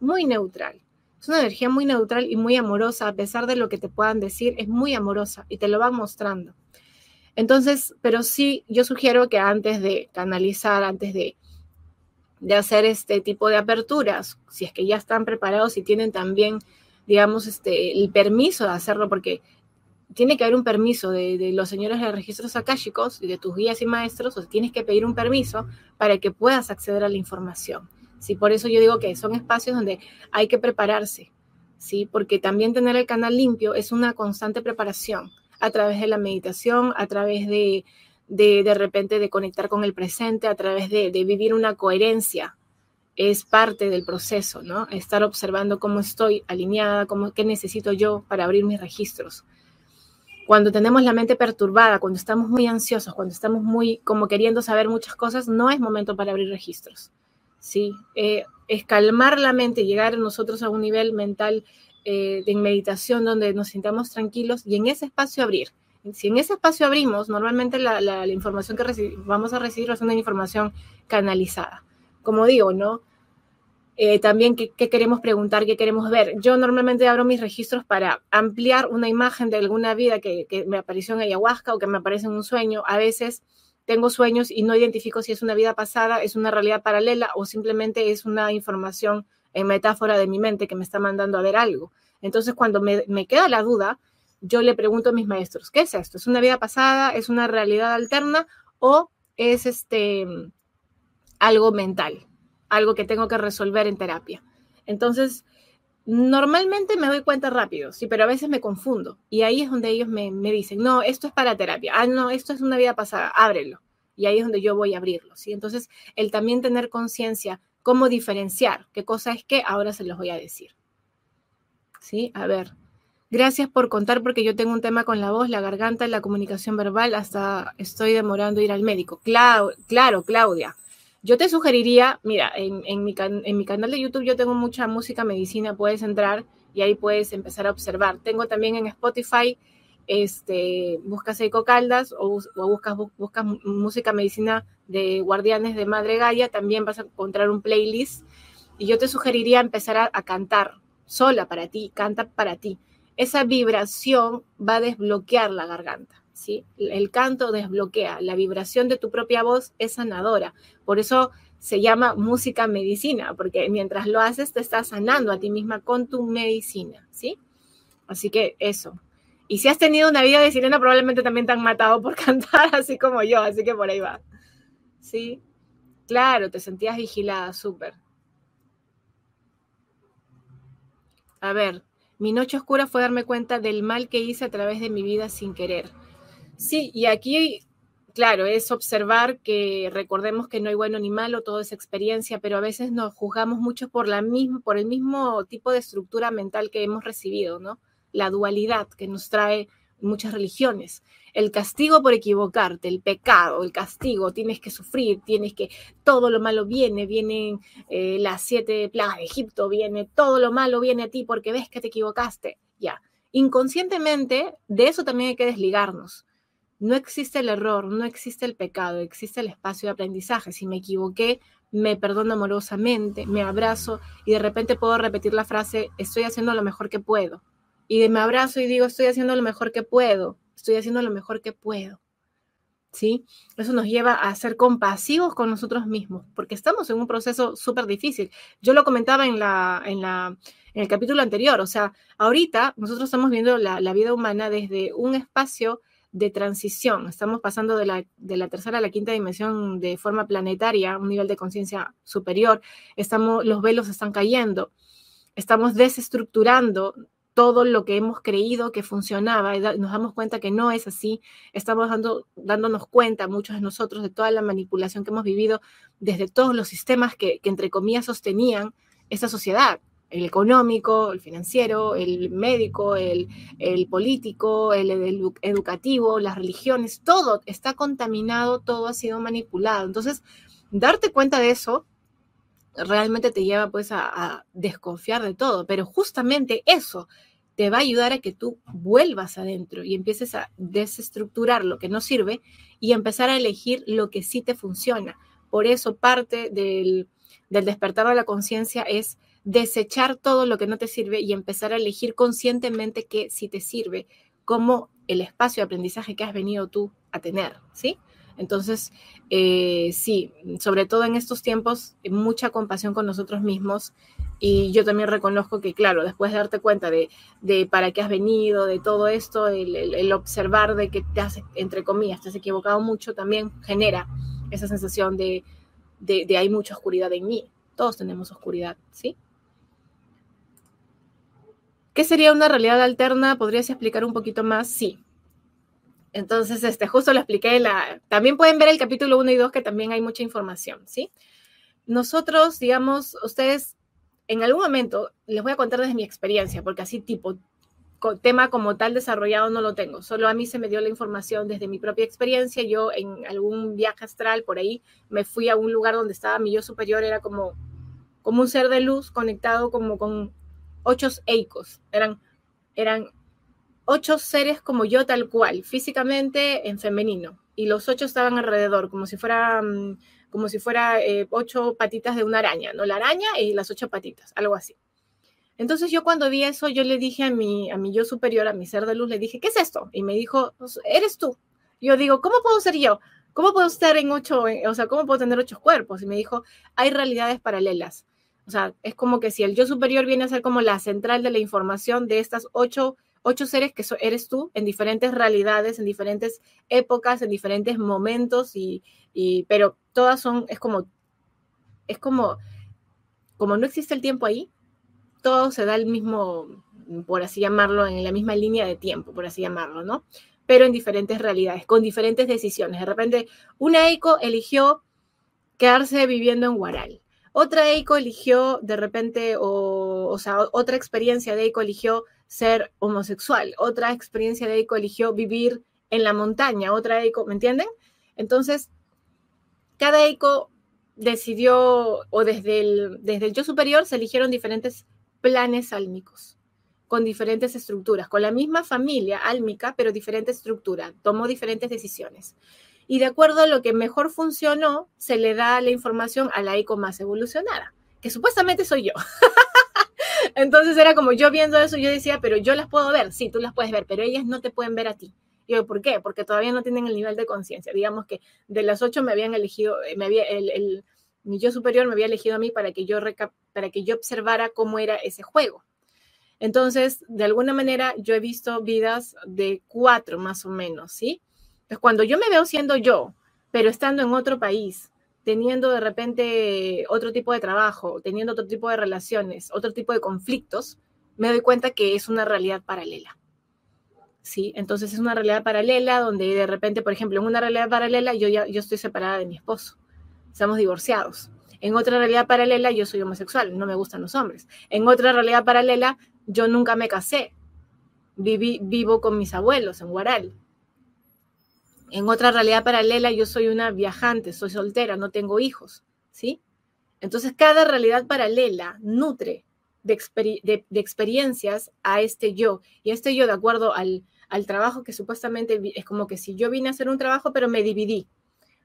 muy neutral. Es una energía muy neutral y muy amorosa, a pesar de lo que te puedan decir, es muy amorosa y te lo va mostrando. Entonces, pero sí, yo sugiero que antes de canalizar, antes de, de hacer este tipo de aperturas, si es que ya están preparados y tienen también, digamos, este, el permiso de hacerlo, porque tiene que haber un permiso de, los señores de registros akáshicos y de tus guías y maestros, o tienes que pedir un permiso para que puedas acceder a la información. ¿sí? Por eso yo digo que son espacios donde hay que prepararse, ¿sí? Porque también tener el canal limpio es una constante preparación a través de la meditación, a través de de, repente de conectar con el presente, a través de, vivir una coherencia. Es parte del proceso, ¿no? Estar observando cómo estoy alineada, cómo, qué necesito yo para abrir mis registros cuando tenemos la mente perturbada, cuando estamos muy ansiosos, cuando estamos muy como queriendo saber muchas cosas, no es momento para abrir registros. ¿sí? Eh, es calmar la mente, llegar nosotros a un nivel mental eh, de meditación donde nos sintamos tranquilos y en ese espacio abrir. Si en ese espacio abrimos, normalmente la, información que vamos a recibir es una información canalizada. Como digo, ¿no? Eh, también ¿qué, queremos preguntar, qué queremos ver. Yo normalmente abro mis registros para ampliar una imagen de alguna vida que, que me apareció en ayahuasca o que me aparece en un sueño. A veces tengo sueños y no identifico si es una vida pasada, es una realidad paralela o simplemente es una información en metáfora de mi mente que me está mandando a ver algo. Entonces, cuando me, queda la duda, yo le pregunto a mis maestros, ¿qué es esto? ¿Es una vida pasada? ¿Es una realidad alterna? ¿O es este algo mental? Algo que tengo que resolver en terapia. Entonces, normalmente me doy cuenta rápido, sí, pero a veces me confundo. Y ahí es donde ellos me, dicen, no, esto es para terapia. Ah, no, esto es una vida pasada, ábrelo. Y ahí es donde yo voy a abrirlo, ¿sí? Entonces, el también tener conciencia, cómo diferenciar, qué cosa es qué, ahora se los voy a decir. ¿Sí? A ver. Gracias por contar porque yo tengo un tema con la voz, la garganta, la comunicación verbal, hasta estoy demorando ir al médico. claro, Claudia. Yo te sugeriría, mira, en, mi, canal de YouTube yo tengo mucha música medicina, puedes entrar y ahí puedes empezar a observar. Tengo también en Spotify, este, buscas Eiko Caldas o, buscas, música medicina de Guardianes de Madre Gaia, también vas a encontrar un playlist y yo te sugeriría empezar a cantar sola para ti, canta para ti. Esa vibración va a desbloquear la garganta. El canto desbloquea, la vibración de tu propia voz es sanadora. Por eso se llama música medicina, porque mientras lo haces te estás sanando a ti misma con tu medicina, ¿sí? Así que eso. Y si has tenido una vida de sirena, probablemente también te han matado por cantar, así como yo, así que por ahí va. ¿Sí? Claro, te sentías vigilada, súper. A ver, mi noche oscura fue darme cuenta del mal que hice a través de mi vida sin querer. Sí, y aquí, claro, es observar que recordemos que no hay bueno ni malo, todo es experiencia, pero a veces nos juzgamos mucho por, la misma, por el mismo tipo de estructura mental que hemos recibido, ¿no? La dualidad que nos trae muchas religiones. El castigo por equivocarte, el pecado, el castigo, tienes que sufrir, tienes que, todo lo malo viene, vienen eh, las siete plagas de Egipto, viene, todo lo malo viene a ti porque ves que te equivocaste. Ya, inconscientemente de eso también hay que desligarnos no existe el error, no existe el pecado, existe el espacio de aprendizaje. Si me equivoqué, me perdono amorosamente, me abrazo y de repente puedo repetir la frase, estoy haciendo lo mejor que puedo. Y de me abrazo y digo, estoy haciendo lo mejor que puedo, estoy haciendo lo mejor que puedo. ¿Sí? Eso nos lleva a ser compasivos con nosotros mismos, porque estamos en un proceso súper difícil. Yo lo comentaba en, la, en, la, en el capítulo anterior, o sea, ahorita nosotros estamos viendo la, la vida humana desde un espacio de transición. Estamos pasando de la, de la, tercera a la quinta dimensión de forma planetaria, un nivel de conciencia superior. Estamos, los velos están cayendo. Estamos desestructurando todo lo que hemos creído que funcionaba nos damos cuenta que no es así. Estamos dando, dándonos cuenta, muchos de nosotros, de toda la manipulación que hemos vivido desde todos los sistemas que, que entre comillas, sostenían esta sociedad el económico, el financiero, el médico, el, político, el, educativo, las religiones, todo está contaminado, todo ha sido manipulado. Entonces, darte cuenta de eso realmente te lleva pues a, desconfiar de todo, pero justamente eso te va a ayudar a que tú vuelvas adentro y empieces a desestructurar lo que no sirve y empezar a elegir lo que sí te funciona. Por eso parte del, del despertar de la conciencia es desechar todo lo que no te sirve y empezar a elegir conscientemente qué sí te sirve, como el espacio de aprendizaje que has venido tú a tener, ¿sí? Entonces, eh, sí, sobre todo en estos tiempos, mucha compasión con nosotros mismos. Y yo también reconozco que, claro, después de darte cuenta de, para qué has venido, de todo esto, el, observar de que te has, entre comillas, te has equivocado mucho, también genera esa sensación de, de hay mucha oscuridad en mí. Todos tenemos oscuridad, ¿sí? ¿Qué sería una realidad alterna? ¿Podrías explicar un poquito más? Sí. Entonces, este, justo lo expliqué. La, también pueden ver el capítulo 1 y 2, que también hay mucha información, ¿sí? Nosotros, digamos, ustedes, en algún momento, les voy a contar desde mi experiencia, porque así tipo, tema como tal desarrollado no lo tengo. Solo a mí se me dio la información desde mi propia experiencia. Yo en algún viaje astral por ahí me fui a un lugar donde estaba mi yo superior, era como, como un ser de luz conectado como con ocho eicos, eran, eran ocho seres como yo tal cual, físicamente en femenino, y los ocho estaban alrededor, como si fuera, mm, como si fuera eh, ocho patitas de una araña, ¿no? La araña y las ocho patitas, algo así. Entonces yo cuando vi eso, yo le dije a mi, a mi yo superior, a mi ser de luz, le dije, ¿qué es esto? Y me dijo, pues, eres tú. Yo digo, ¿cómo puedo ser yo? ¿Cómo puedo estar en ocho, o sea, cómo puedo tener ocho cuerpos? Y me dijo, hay realidades paralelas. O sea, es como que si el yo superior viene a ser como la central de la información de estas ocho, ocho seres que eres tú en diferentes realidades, en diferentes épocas, en diferentes momentos, y, pero todas son, es como, es como, como no existe el tiempo ahí, todo se da el mismo, por así llamarlo, en la misma línea de tiempo, por así llamarlo, ¿no? Pero en diferentes realidades, con diferentes decisiones. De repente, una EICO eligió quedarse viviendo en Guaral otra Eiko eligió de repente, o, o sea, otra experiencia de Eiko eligió ser homosexual, otra experiencia de Eiko eligió vivir en la montaña, otra Eiko, ¿me entienden? Entonces, cada Eiko decidió, o desde el, desde el yo superior se eligieron diferentes planes álmicos con diferentes estructuras, con la misma familia álmica, pero diferente estructura. Tomó diferentes decisiones. Y de acuerdo a lo que mejor funcionó, se le da la información a la ICO más evolucionada, que supuestamente soy yo. Entonces era como yo viendo eso, yo decía, pero yo las puedo ver, sí, tú las puedes ver, pero ellas no te pueden ver a ti. Y yo, ¿por qué? Porque todavía no tienen el nivel de conciencia. Digamos que de las ocho me habían elegido, eh, me había, el, mi yo superior me había elegido a mí para que yo, para que yo observara cómo era ese juego. Entonces, de alguna manera, yo he visto vidas de cuatro más o menos, ¿sí? Entonces, cuando yo me veo siendo yo, pero estando en otro país, teniendo de repente otro tipo de trabajo, teniendo otro tipo de relaciones, otro tipo de conflictos, me doy cuenta que es una realidad paralela. ¿Sí? Entonces es una realidad paralela donde de repente, por ejemplo, en una realidad paralela yo ya yo estoy separada de mi esposo. Estamos divorciados. En otra realidad paralela yo soy homosexual, no me gustan los hombres. En otra realidad paralela yo nunca me casé. Viví, vivo con mis abuelos en Guaral. En otra realidad paralela, yo soy una viajante, soy soltera, no tengo hijos, ¿sí? Entonces, cada realidad paralela nutre de, experiencias a este yo. Y este yo, de acuerdo al, al trabajo que supuestamente es como que si yo vine a hacer un trabajo, pero me dividí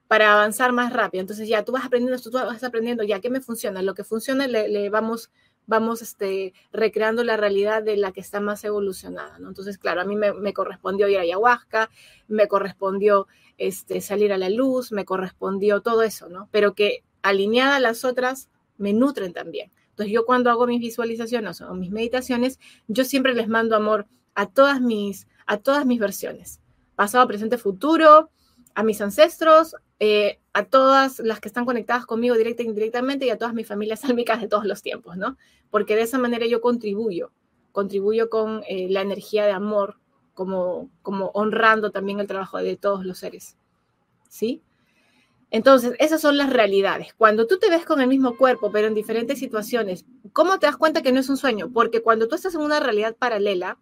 para avanzar más rápido. Entonces, ya tú vas aprendiendo tú vas aprendiendo, ya, ¿qué me funciona? Lo que funciona le vamos vamos este, recreando la realidad de la que está más evolucionada, ¿no? Entonces, claro, a mí me, correspondió ir a ayahuasca, me correspondió este, salir a la luz, me correspondió todo eso, ¿no? Pero que alineada a las otras me nutren también. Entonces, yo cuando hago mis visualizaciones o mis meditaciones, yo siempre les mando amor a todas mis, a todas mis versiones, pasado, presente, futuro, a mis ancestros, eh, a todas las que están conectadas conmigo directa e indirectamente y a todas mis familias álmicas de todos los tiempos, ¿no? Porque de esa manera yo contribuyo, contribuyo con eh, la energía de amor, como, como honrando también el trabajo de todos los seres, ¿sí? Entonces, esas son las realidades. Cuando tú te ves con el mismo cuerpo, pero en diferentes situaciones, ¿cómo te das cuenta que no es un sueño? Porque cuando tú estás en una realidad paralela,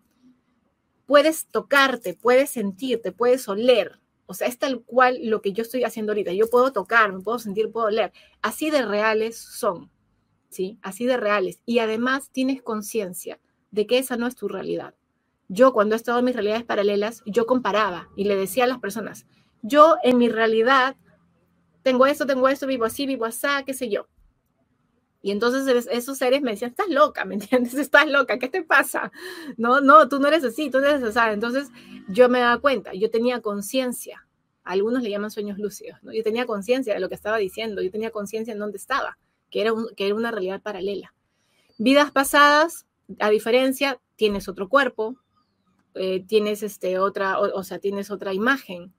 puedes tocarte, puedes sentirte, puedes oler, o sea, es tal cual lo que yo estoy haciendo ahorita. Yo puedo tocar, me puedo sentir, puedo leer. Así de reales son, ¿sí? Así de reales. Y además tienes conciencia de que esa no es tu realidad. Yo cuando he estado en mis realidades paralelas, yo comparaba y le decía a las personas, yo en mi realidad tengo esto, tengo esto, vivo así, vivo así, qué sé yo. Y entonces esos seres me decían, estás loca, ¿me entiendes? Estás loca, ¿qué te pasa? No, no, tú no eres así, tú no eres. Entonces yo me daba cuenta, yo tenía conciencia, algunos le llaman sueños lúcidos. Yo tenía conciencia de lo que estaba diciendo, yo tenía conciencia en dónde estaba, que era, que era una realidad paralela. Vidas pasadas, a diferencia, tienes otro cuerpo, eh, tienes este, otra, o, sea, tienes otra imagen,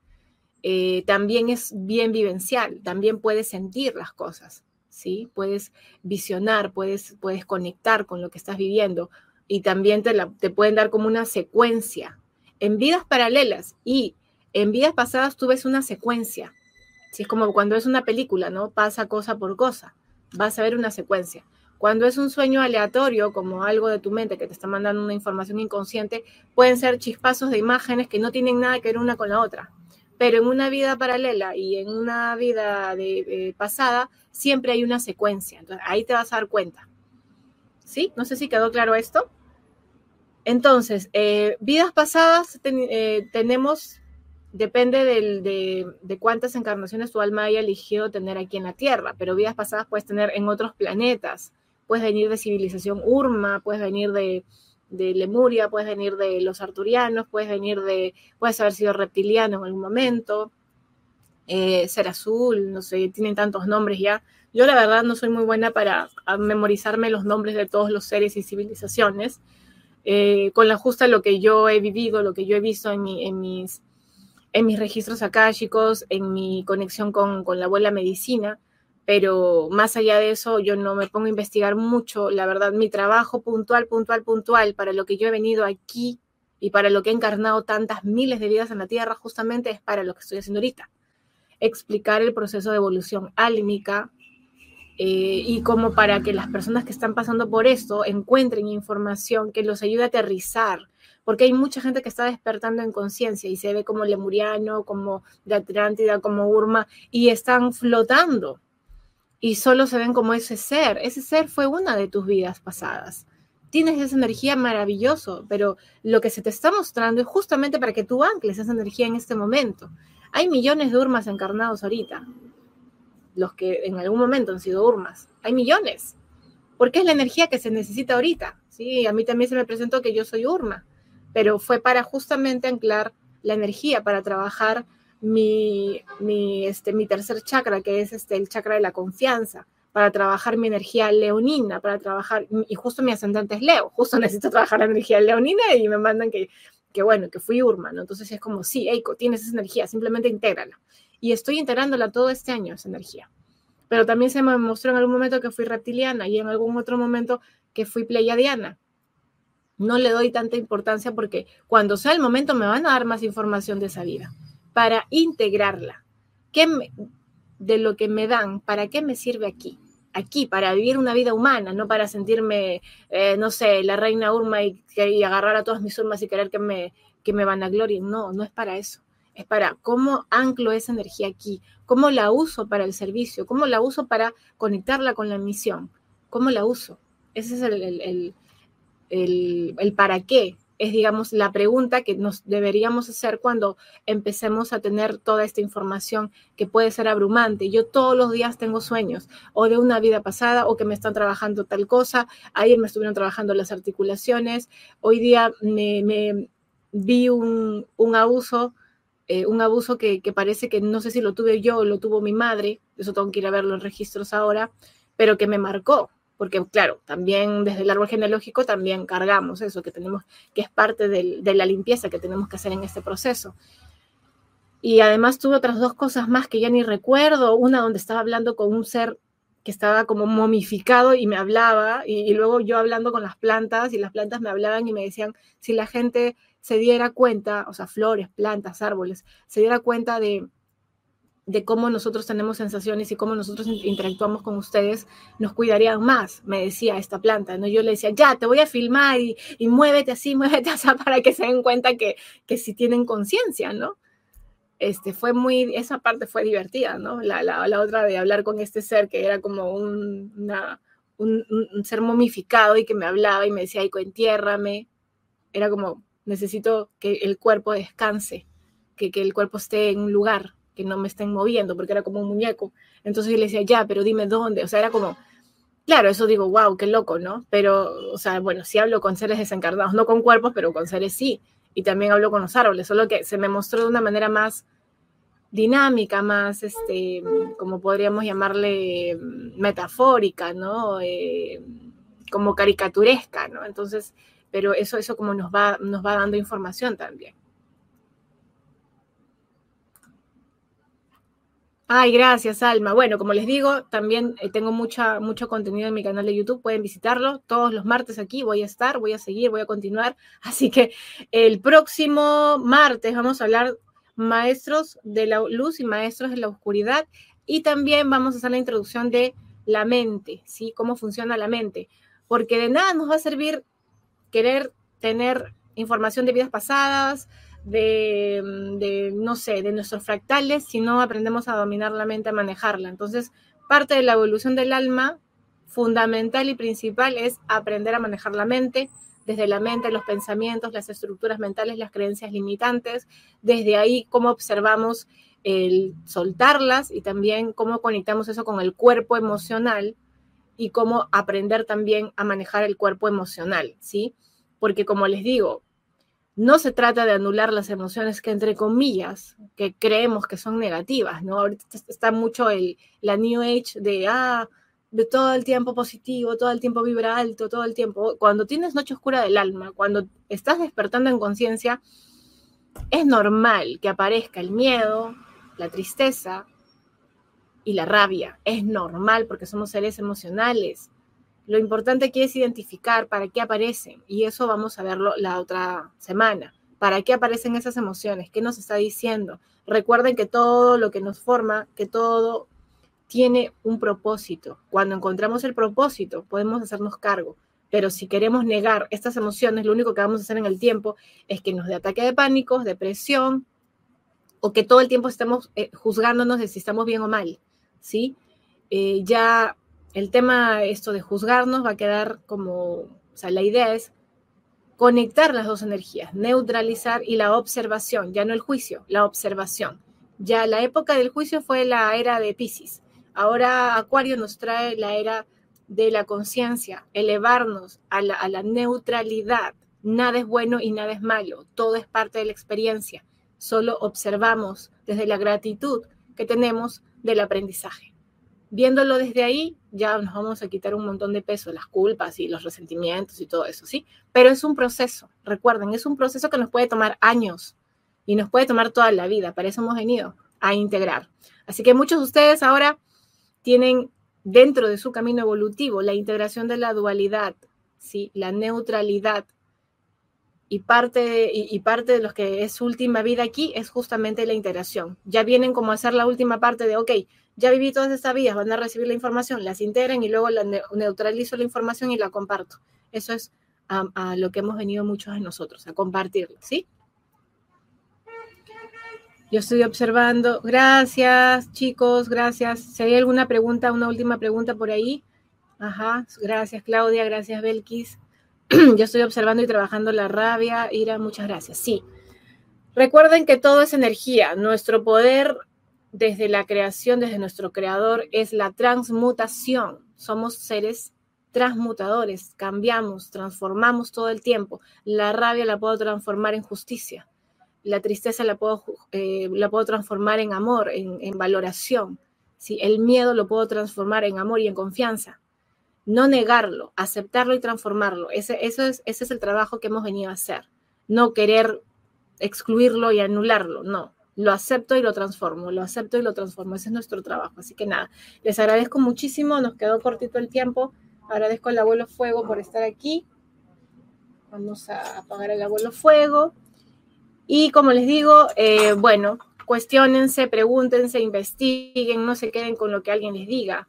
eh, también es bien vivencial, también puedes sentir las cosas. ¿Sí? Puedes visionar, puedes, puedes conectar con lo que estás viviendo y también te, te pueden dar como una secuencia. En vidas paralelas y en vidas pasadas tú ves una secuencia. ¿sí? Es como cuando es una película, ¿no? Pasa cosa por cosa. Vas a ver una secuencia. Cuando es un sueño aleatorio, como algo de tu mente que te está mandando una información inconsciente, pueden ser chispazos de imágenes que no tienen nada que ver una con la otra pero en una vida paralela y en una vida de, pasada siempre hay una secuencia. Entonces ahí te vas a dar cuenta. ¿Sí? No sé si quedó claro esto. Entonces, eh, vidas pasadas eh, tenemos, depende de, de, cuántas encarnaciones tu alma haya elegido tener aquí en la Tierra, pero vidas pasadas puedes tener en otros planetas. Puedes venir de civilización Urma, puedes venir de, de Lemuria, puedes venir de los arturianos, puedes venir de, puedes haber sido reptiliano en algún momento, eh, ser azul, no sé, tienen tantos nombres ya. Yo la verdad no soy muy buena para memorizarme los nombres de todos los seres y civilizaciones. Eh, con la justa lo que yo he vivido, lo que yo he visto en, en, mis, en mis registros akáshicos, en mi conexión con, con la abuela medicina, pero más allá de eso, yo no me pongo a investigar mucho. La verdad, mi trabajo puntual, puntual, puntual, para lo que yo he venido aquí y para lo que he encarnado tantas miles de vidas en la Tierra, justamente es para lo que estoy haciendo ahorita. Explicar el proceso de evolución álmica eh, y como para que las personas que están pasando por esto encuentren información que los ayude a aterrizar, porque hay mucha gente que está despertando en conciencia y se ve como lemuriano, como de Atlántida, como Urma, y están flotando y solo se ven como ese ser. Ese ser fue una de tus vidas pasadas. Tienes esa energía maravilloso, pero lo que se te está mostrando es justamente para que tú ancles esa energía en este momento. Hay millones de urmas encarnados ahorita, los que en algún momento han sido urmas. Hay millones, porque es la energía que se necesita ahorita. ¿sí? A mí también se me presentó que yo soy urma, pero fue para justamente anclar la energía, para trabajar mi, mi, este, mi tercer chakra, que es este, el chakra de la confianza, para trabajar mi energía leonina, para trabajar, y justo mi ascendente es Leo, justo necesito trabajar la energía leonina y me mandan que, que bueno, que fui Urma, ¿no? Entonces es como, sí, Eiko, tienes esa energía, simplemente intégrala. Y estoy integrándola todo este año, esa energía. Pero también se me mostró en algún momento que fui reptiliana y en algún otro momento que fui pleiadiana. No le doy tanta importancia porque cuando sea el momento me van a dar más información de esa vida para integrarla. ¿Qué de lo que me dan, ¿para qué me sirve aquí? Aquí, para vivir una vida humana, no para sentirme, eh, no sé, la reina Urma y, agarrar a todas mis urmas y querer que me, que me van a gloria. No, no es para eso. Es para cómo anclo esa energía aquí, cómo la uso para el servicio, cómo la uso para conectarla con la misión, cómo la uso. Ese es el, el, el para qué es, digamos, la pregunta que nos deberíamos hacer cuando empecemos a tener toda esta información que puede ser abrumante. Yo todos los días tengo sueños o de una vida pasada o que me están trabajando tal cosa. Ayer me estuvieron trabajando las articulaciones. Hoy día me, vi un, abuso, eh, un abuso que, que parece que no sé si lo tuve yo o lo tuvo mi madre. Eso tengo que ir a verlo en registros ahora, pero que me marcó porque claro, también desde el árbol genealógico también cargamos eso, que tenemos, que es parte de la limpieza que tenemos que hacer en este proceso. Y además tuve otras dos cosas más que ya ni recuerdo, una donde estaba hablando con un ser que estaba como momificado y me hablaba, y, luego yo hablando con las plantas, y las plantas me hablaban y me decían, si la gente se diera cuenta, o sea, flores, plantas, árboles, se diera cuenta de, de cómo nosotros tenemos sensaciones y cómo nosotros interactuamos con ustedes, nos cuidarían más, me decía esta planta, ¿no? Yo le decía, ya, te voy a filmar y, muévete así, muévete así, para que se den cuenta que, que sí tienen conciencia, ¿no? Este, fue muy, esa parte fue divertida, ¿no? La, la, otra de hablar con este ser que era como un, una, un, un, ser momificado y que me hablaba y me decía, Ico, entiérrame. Era como, necesito que el cuerpo descanse, que, que el cuerpo esté en un lugar, que no me estén moviendo, porque era como un muñeco. Entonces yo le decía, ya, pero dime dónde. O sea, era como, claro, eso digo, wow, qué loco, ¿no? Pero, o sea, bueno, sí hablo con seres desencarnados, no con cuerpos, pero con seres sí. Y también hablo con los árboles, solo que se me mostró de una manera más dinámica, más, este, como podríamos llamarle, metafórica, ¿no? Eh, como caricaturesca, ¿no? Entonces, pero eso, eso como nos va, nos va dando información también. Ay, gracias, Alma. Bueno, como les digo, también eh, tengo mucha, mucho contenido en mi canal de YouTube. Pueden visitarlo. Todos los martes aquí voy a estar, voy a seguir, voy a continuar. Así que el próximo martes vamos a hablar maestros de la luz y maestros de la oscuridad. Y también vamos a hacer la introducción de la mente, ¿sí? Cómo funciona la mente. Porque de nada nos va a servir querer tener información de vidas pasadas, de, no sé, de nuestros fractales si no aprendemos a dominar la mente, a manejarla. Entonces, parte de la evolución del alma, fundamental y principal, es aprender a manejar la mente, desde la mente, los pensamientos, las estructuras mentales, las creencias limitantes, desde ahí cómo observamos el soltarlas y también cómo conectamos eso con el cuerpo emocional y cómo aprender también a manejar el cuerpo emocional, ¿sí? Porque como les digo, no se trata de anular las emociones que, entre comillas, que creemos que son negativas, ¿no? Ahorita está mucho el, la New Age de, ah, de todo el tiempo positivo, todo el tiempo vibra alto, todo el tiempo. Cuando tienes noche oscura del alma, cuando estás despertando en conciencia, es normal que aparezca el miedo, la tristeza y la rabia. Es normal porque somos seres emocionales. Lo importante aquí es identificar para qué aparecen y eso vamos a verlo la otra semana. ¿Para qué aparecen esas emociones? ¿Qué nos está diciendo? Recuerden que todo lo que nos forma, que todo tiene un propósito. Cuando encontramos el propósito, podemos hacernos cargo. Pero si queremos negar estas emociones, lo único que vamos a hacer en el tiempo es que nos dé ataque de pánico, depresión, o que todo el tiempo estemos eh, juzgándonos de si estamos bien o mal, ¿sí? eh, ya el tema esto de juzgarnos va a quedar como, o sea, la idea es conectar las dos energías, neutralizar y la observación, ya no el juicio, la observación. Ya la época del juicio fue la era de Pisces. Ahora Acuario nos trae la era de la conciencia, elevarnos a la, a la neutralidad. Nada es bueno y nada es malo, todo es parte de la experiencia. Solo observamos desde la gratitud que tenemos del aprendizaje viéndolo desde ahí, ya nos vamos a quitar un montón de peso, las culpas y los resentimientos y todo eso, ¿sí? Pero es un proceso, recuerden, es un proceso que nos puede tomar años y nos puede tomar toda la vida, para eso hemos venido a integrar. Así que muchos de ustedes ahora tienen dentro de su camino evolutivo la integración de la dualidad, ¿sí? La neutralidad. Y parte, de, y parte de los que es su última vida aquí es justamente la integración. Ya vienen como a hacer la última parte de, ok, ya viví todas estas vías, van a recibir la información, las integran y luego la neutralizo la información y la comparto. Eso es a, lo que hemos venido muchos de nosotros, a compartirlo, ¿sí? Yo estoy observando. Gracias, chicos, gracias. Si hay alguna pregunta, una última pregunta por ahí. Ajá, gracias, Claudia, gracias, Belkis. Yo estoy observando y trabajando la rabia. Ira, muchas gracias. Sí. Recuerden que todo es energía. Nuestro poder desde la creación, desde nuestro creador, es la transmutación. Somos seres transmutadores, cambiamos, transformamos todo el tiempo. La rabia la puedo transformar en justicia, la tristeza la puedo, eh, la puedo transformar en amor, en, valoración. ¿sí? El miedo lo puedo transformar en amor y en confianza. No negarlo, aceptarlo y transformarlo. Ese, eso es, ese es el trabajo que hemos venido a hacer. No querer excluirlo y anularlo, no lo acepto y lo transformo, lo acepto y lo transformo. Ese es nuestro trabajo. Así que nada, les agradezco muchísimo, nos quedó cortito el tiempo. Agradezco al abuelo Fuego por estar aquí. Vamos a apagar el abuelo Fuego. Y como les digo, eh, bueno, cuestionense, pregúntense, investiguen, no se queden con lo que alguien les diga.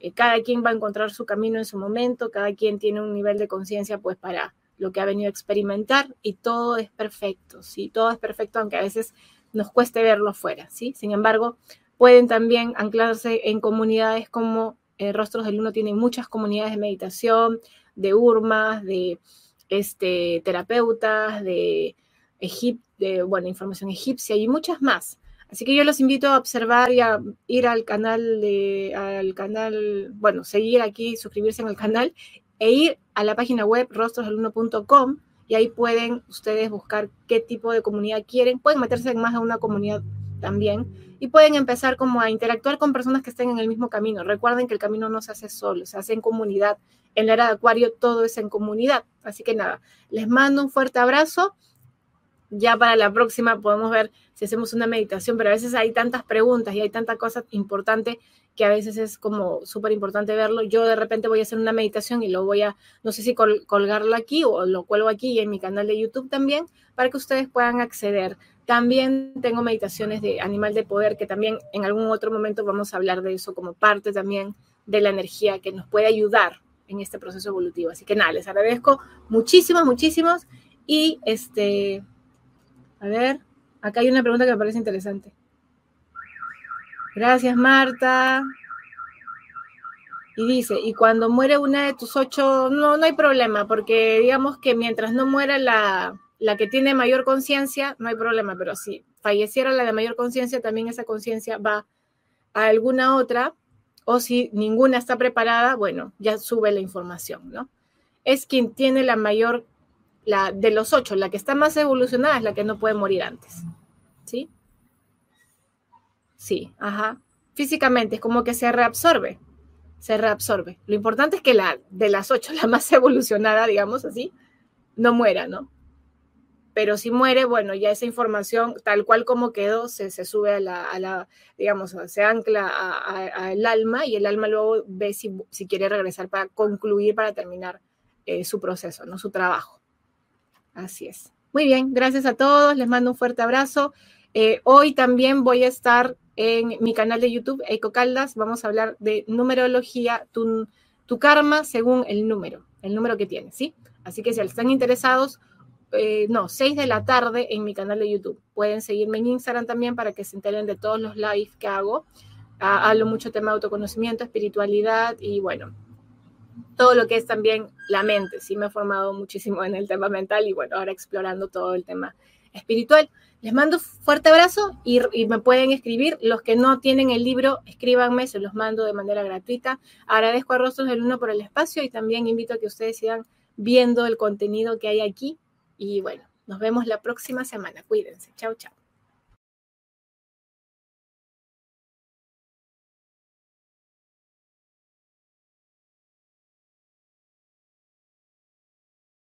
Eh, cada quien va a encontrar su camino en su momento, cada quien tiene un nivel de conciencia pues para lo que ha venido a experimentar y todo es perfecto, sí, todo es perfecto, aunque a veces nos cueste verlo afuera, ¿sí? Sin embargo, pueden también anclarse en comunidades como eh, Rostros del Uno tienen muchas comunidades de meditación, de urmas, de este, terapeutas, de, de bueno, información egipcia y muchas más. Así que yo los invito a observar y a ir al canal de, al canal, bueno, seguir aquí, suscribirse en el canal e ir a la página web rostrosdeluno.com y ahí pueden ustedes buscar qué tipo de comunidad quieren. Pueden meterse en más de una comunidad también y pueden empezar como a interactuar con personas que estén en el mismo camino. Recuerden que el camino no se hace solo, se hace en comunidad. En la era de Acuario todo es en comunidad. Así que nada, les mando un fuerte abrazo. Ya para la próxima podemos ver si hacemos una meditación, pero a veces hay tantas preguntas y hay tanta cosa importante que a veces es como súper importante verlo. Yo de repente voy a hacer una meditación y lo voy a, no sé si colgarlo aquí o lo cuelgo aquí y en mi canal de YouTube también, para que ustedes puedan acceder. También tengo meditaciones de animal de poder, que también en algún otro momento vamos a hablar de eso como parte también de la energía que nos puede ayudar en este proceso evolutivo. Así que nada, les agradezco muchísimos, muchísimos. Y este, a ver, acá hay una pregunta que me parece interesante. Gracias, Marta. Y dice, y cuando muere una de tus ocho, no, no hay problema, porque digamos que mientras no muera la, la que tiene mayor conciencia, no hay problema, pero si falleciera la de mayor conciencia, también esa conciencia va a alguna otra, o si ninguna está preparada, bueno, ya sube la información, ¿no? Es quien tiene la mayor, la de los ocho, la que está más evolucionada es la que no puede morir antes, ¿sí? Sí, ajá. Físicamente es como que se reabsorbe, se reabsorbe. Lo importante es que la de las ocho, la más evolucionada, digamos así, no muera, ¿no? Pero si muere, bueno, ya esa información, tal cual como quedó, se, sube a la, digamos, se ancla al alma y el alma luego ve si, quiere regresar para concluir, para terminar eh, su proceso, ¿no? Su trabajo. Así es. Muy bien, gracias a todos, les mando un fuerte abrazo. Eh, hoy también voy a estar en mi canal de YouTube, Eco Caldas, vamos a hablar de numerología, tu, karma según el número, el número que tienes, ¿sí? Así que si están interesados, eh, no, 6 de la tarde en mi canal de YouTube. Pueden seguirme en Instagram también para que se enteren de todos los lives que hago. hablo mucho tema de autoconocimiento, espiritualidad y bueno, todo lo que es también la mente. Sí me he formado muchísimo en el tema mental y bueno, ahora explorando todo el tema espiritual. Les mando fuerte abrazo y, me pueden escribir. Los que no tienen el libro, escríbanme, se los mando de manera gratuita. Agradezco a Rostros del Uno por el espacio y también invito a que ustedes sigan viendo el contenido que hay aquí. Y bueno, nos vemos la próxima semana. Cuídense. Chao, chao.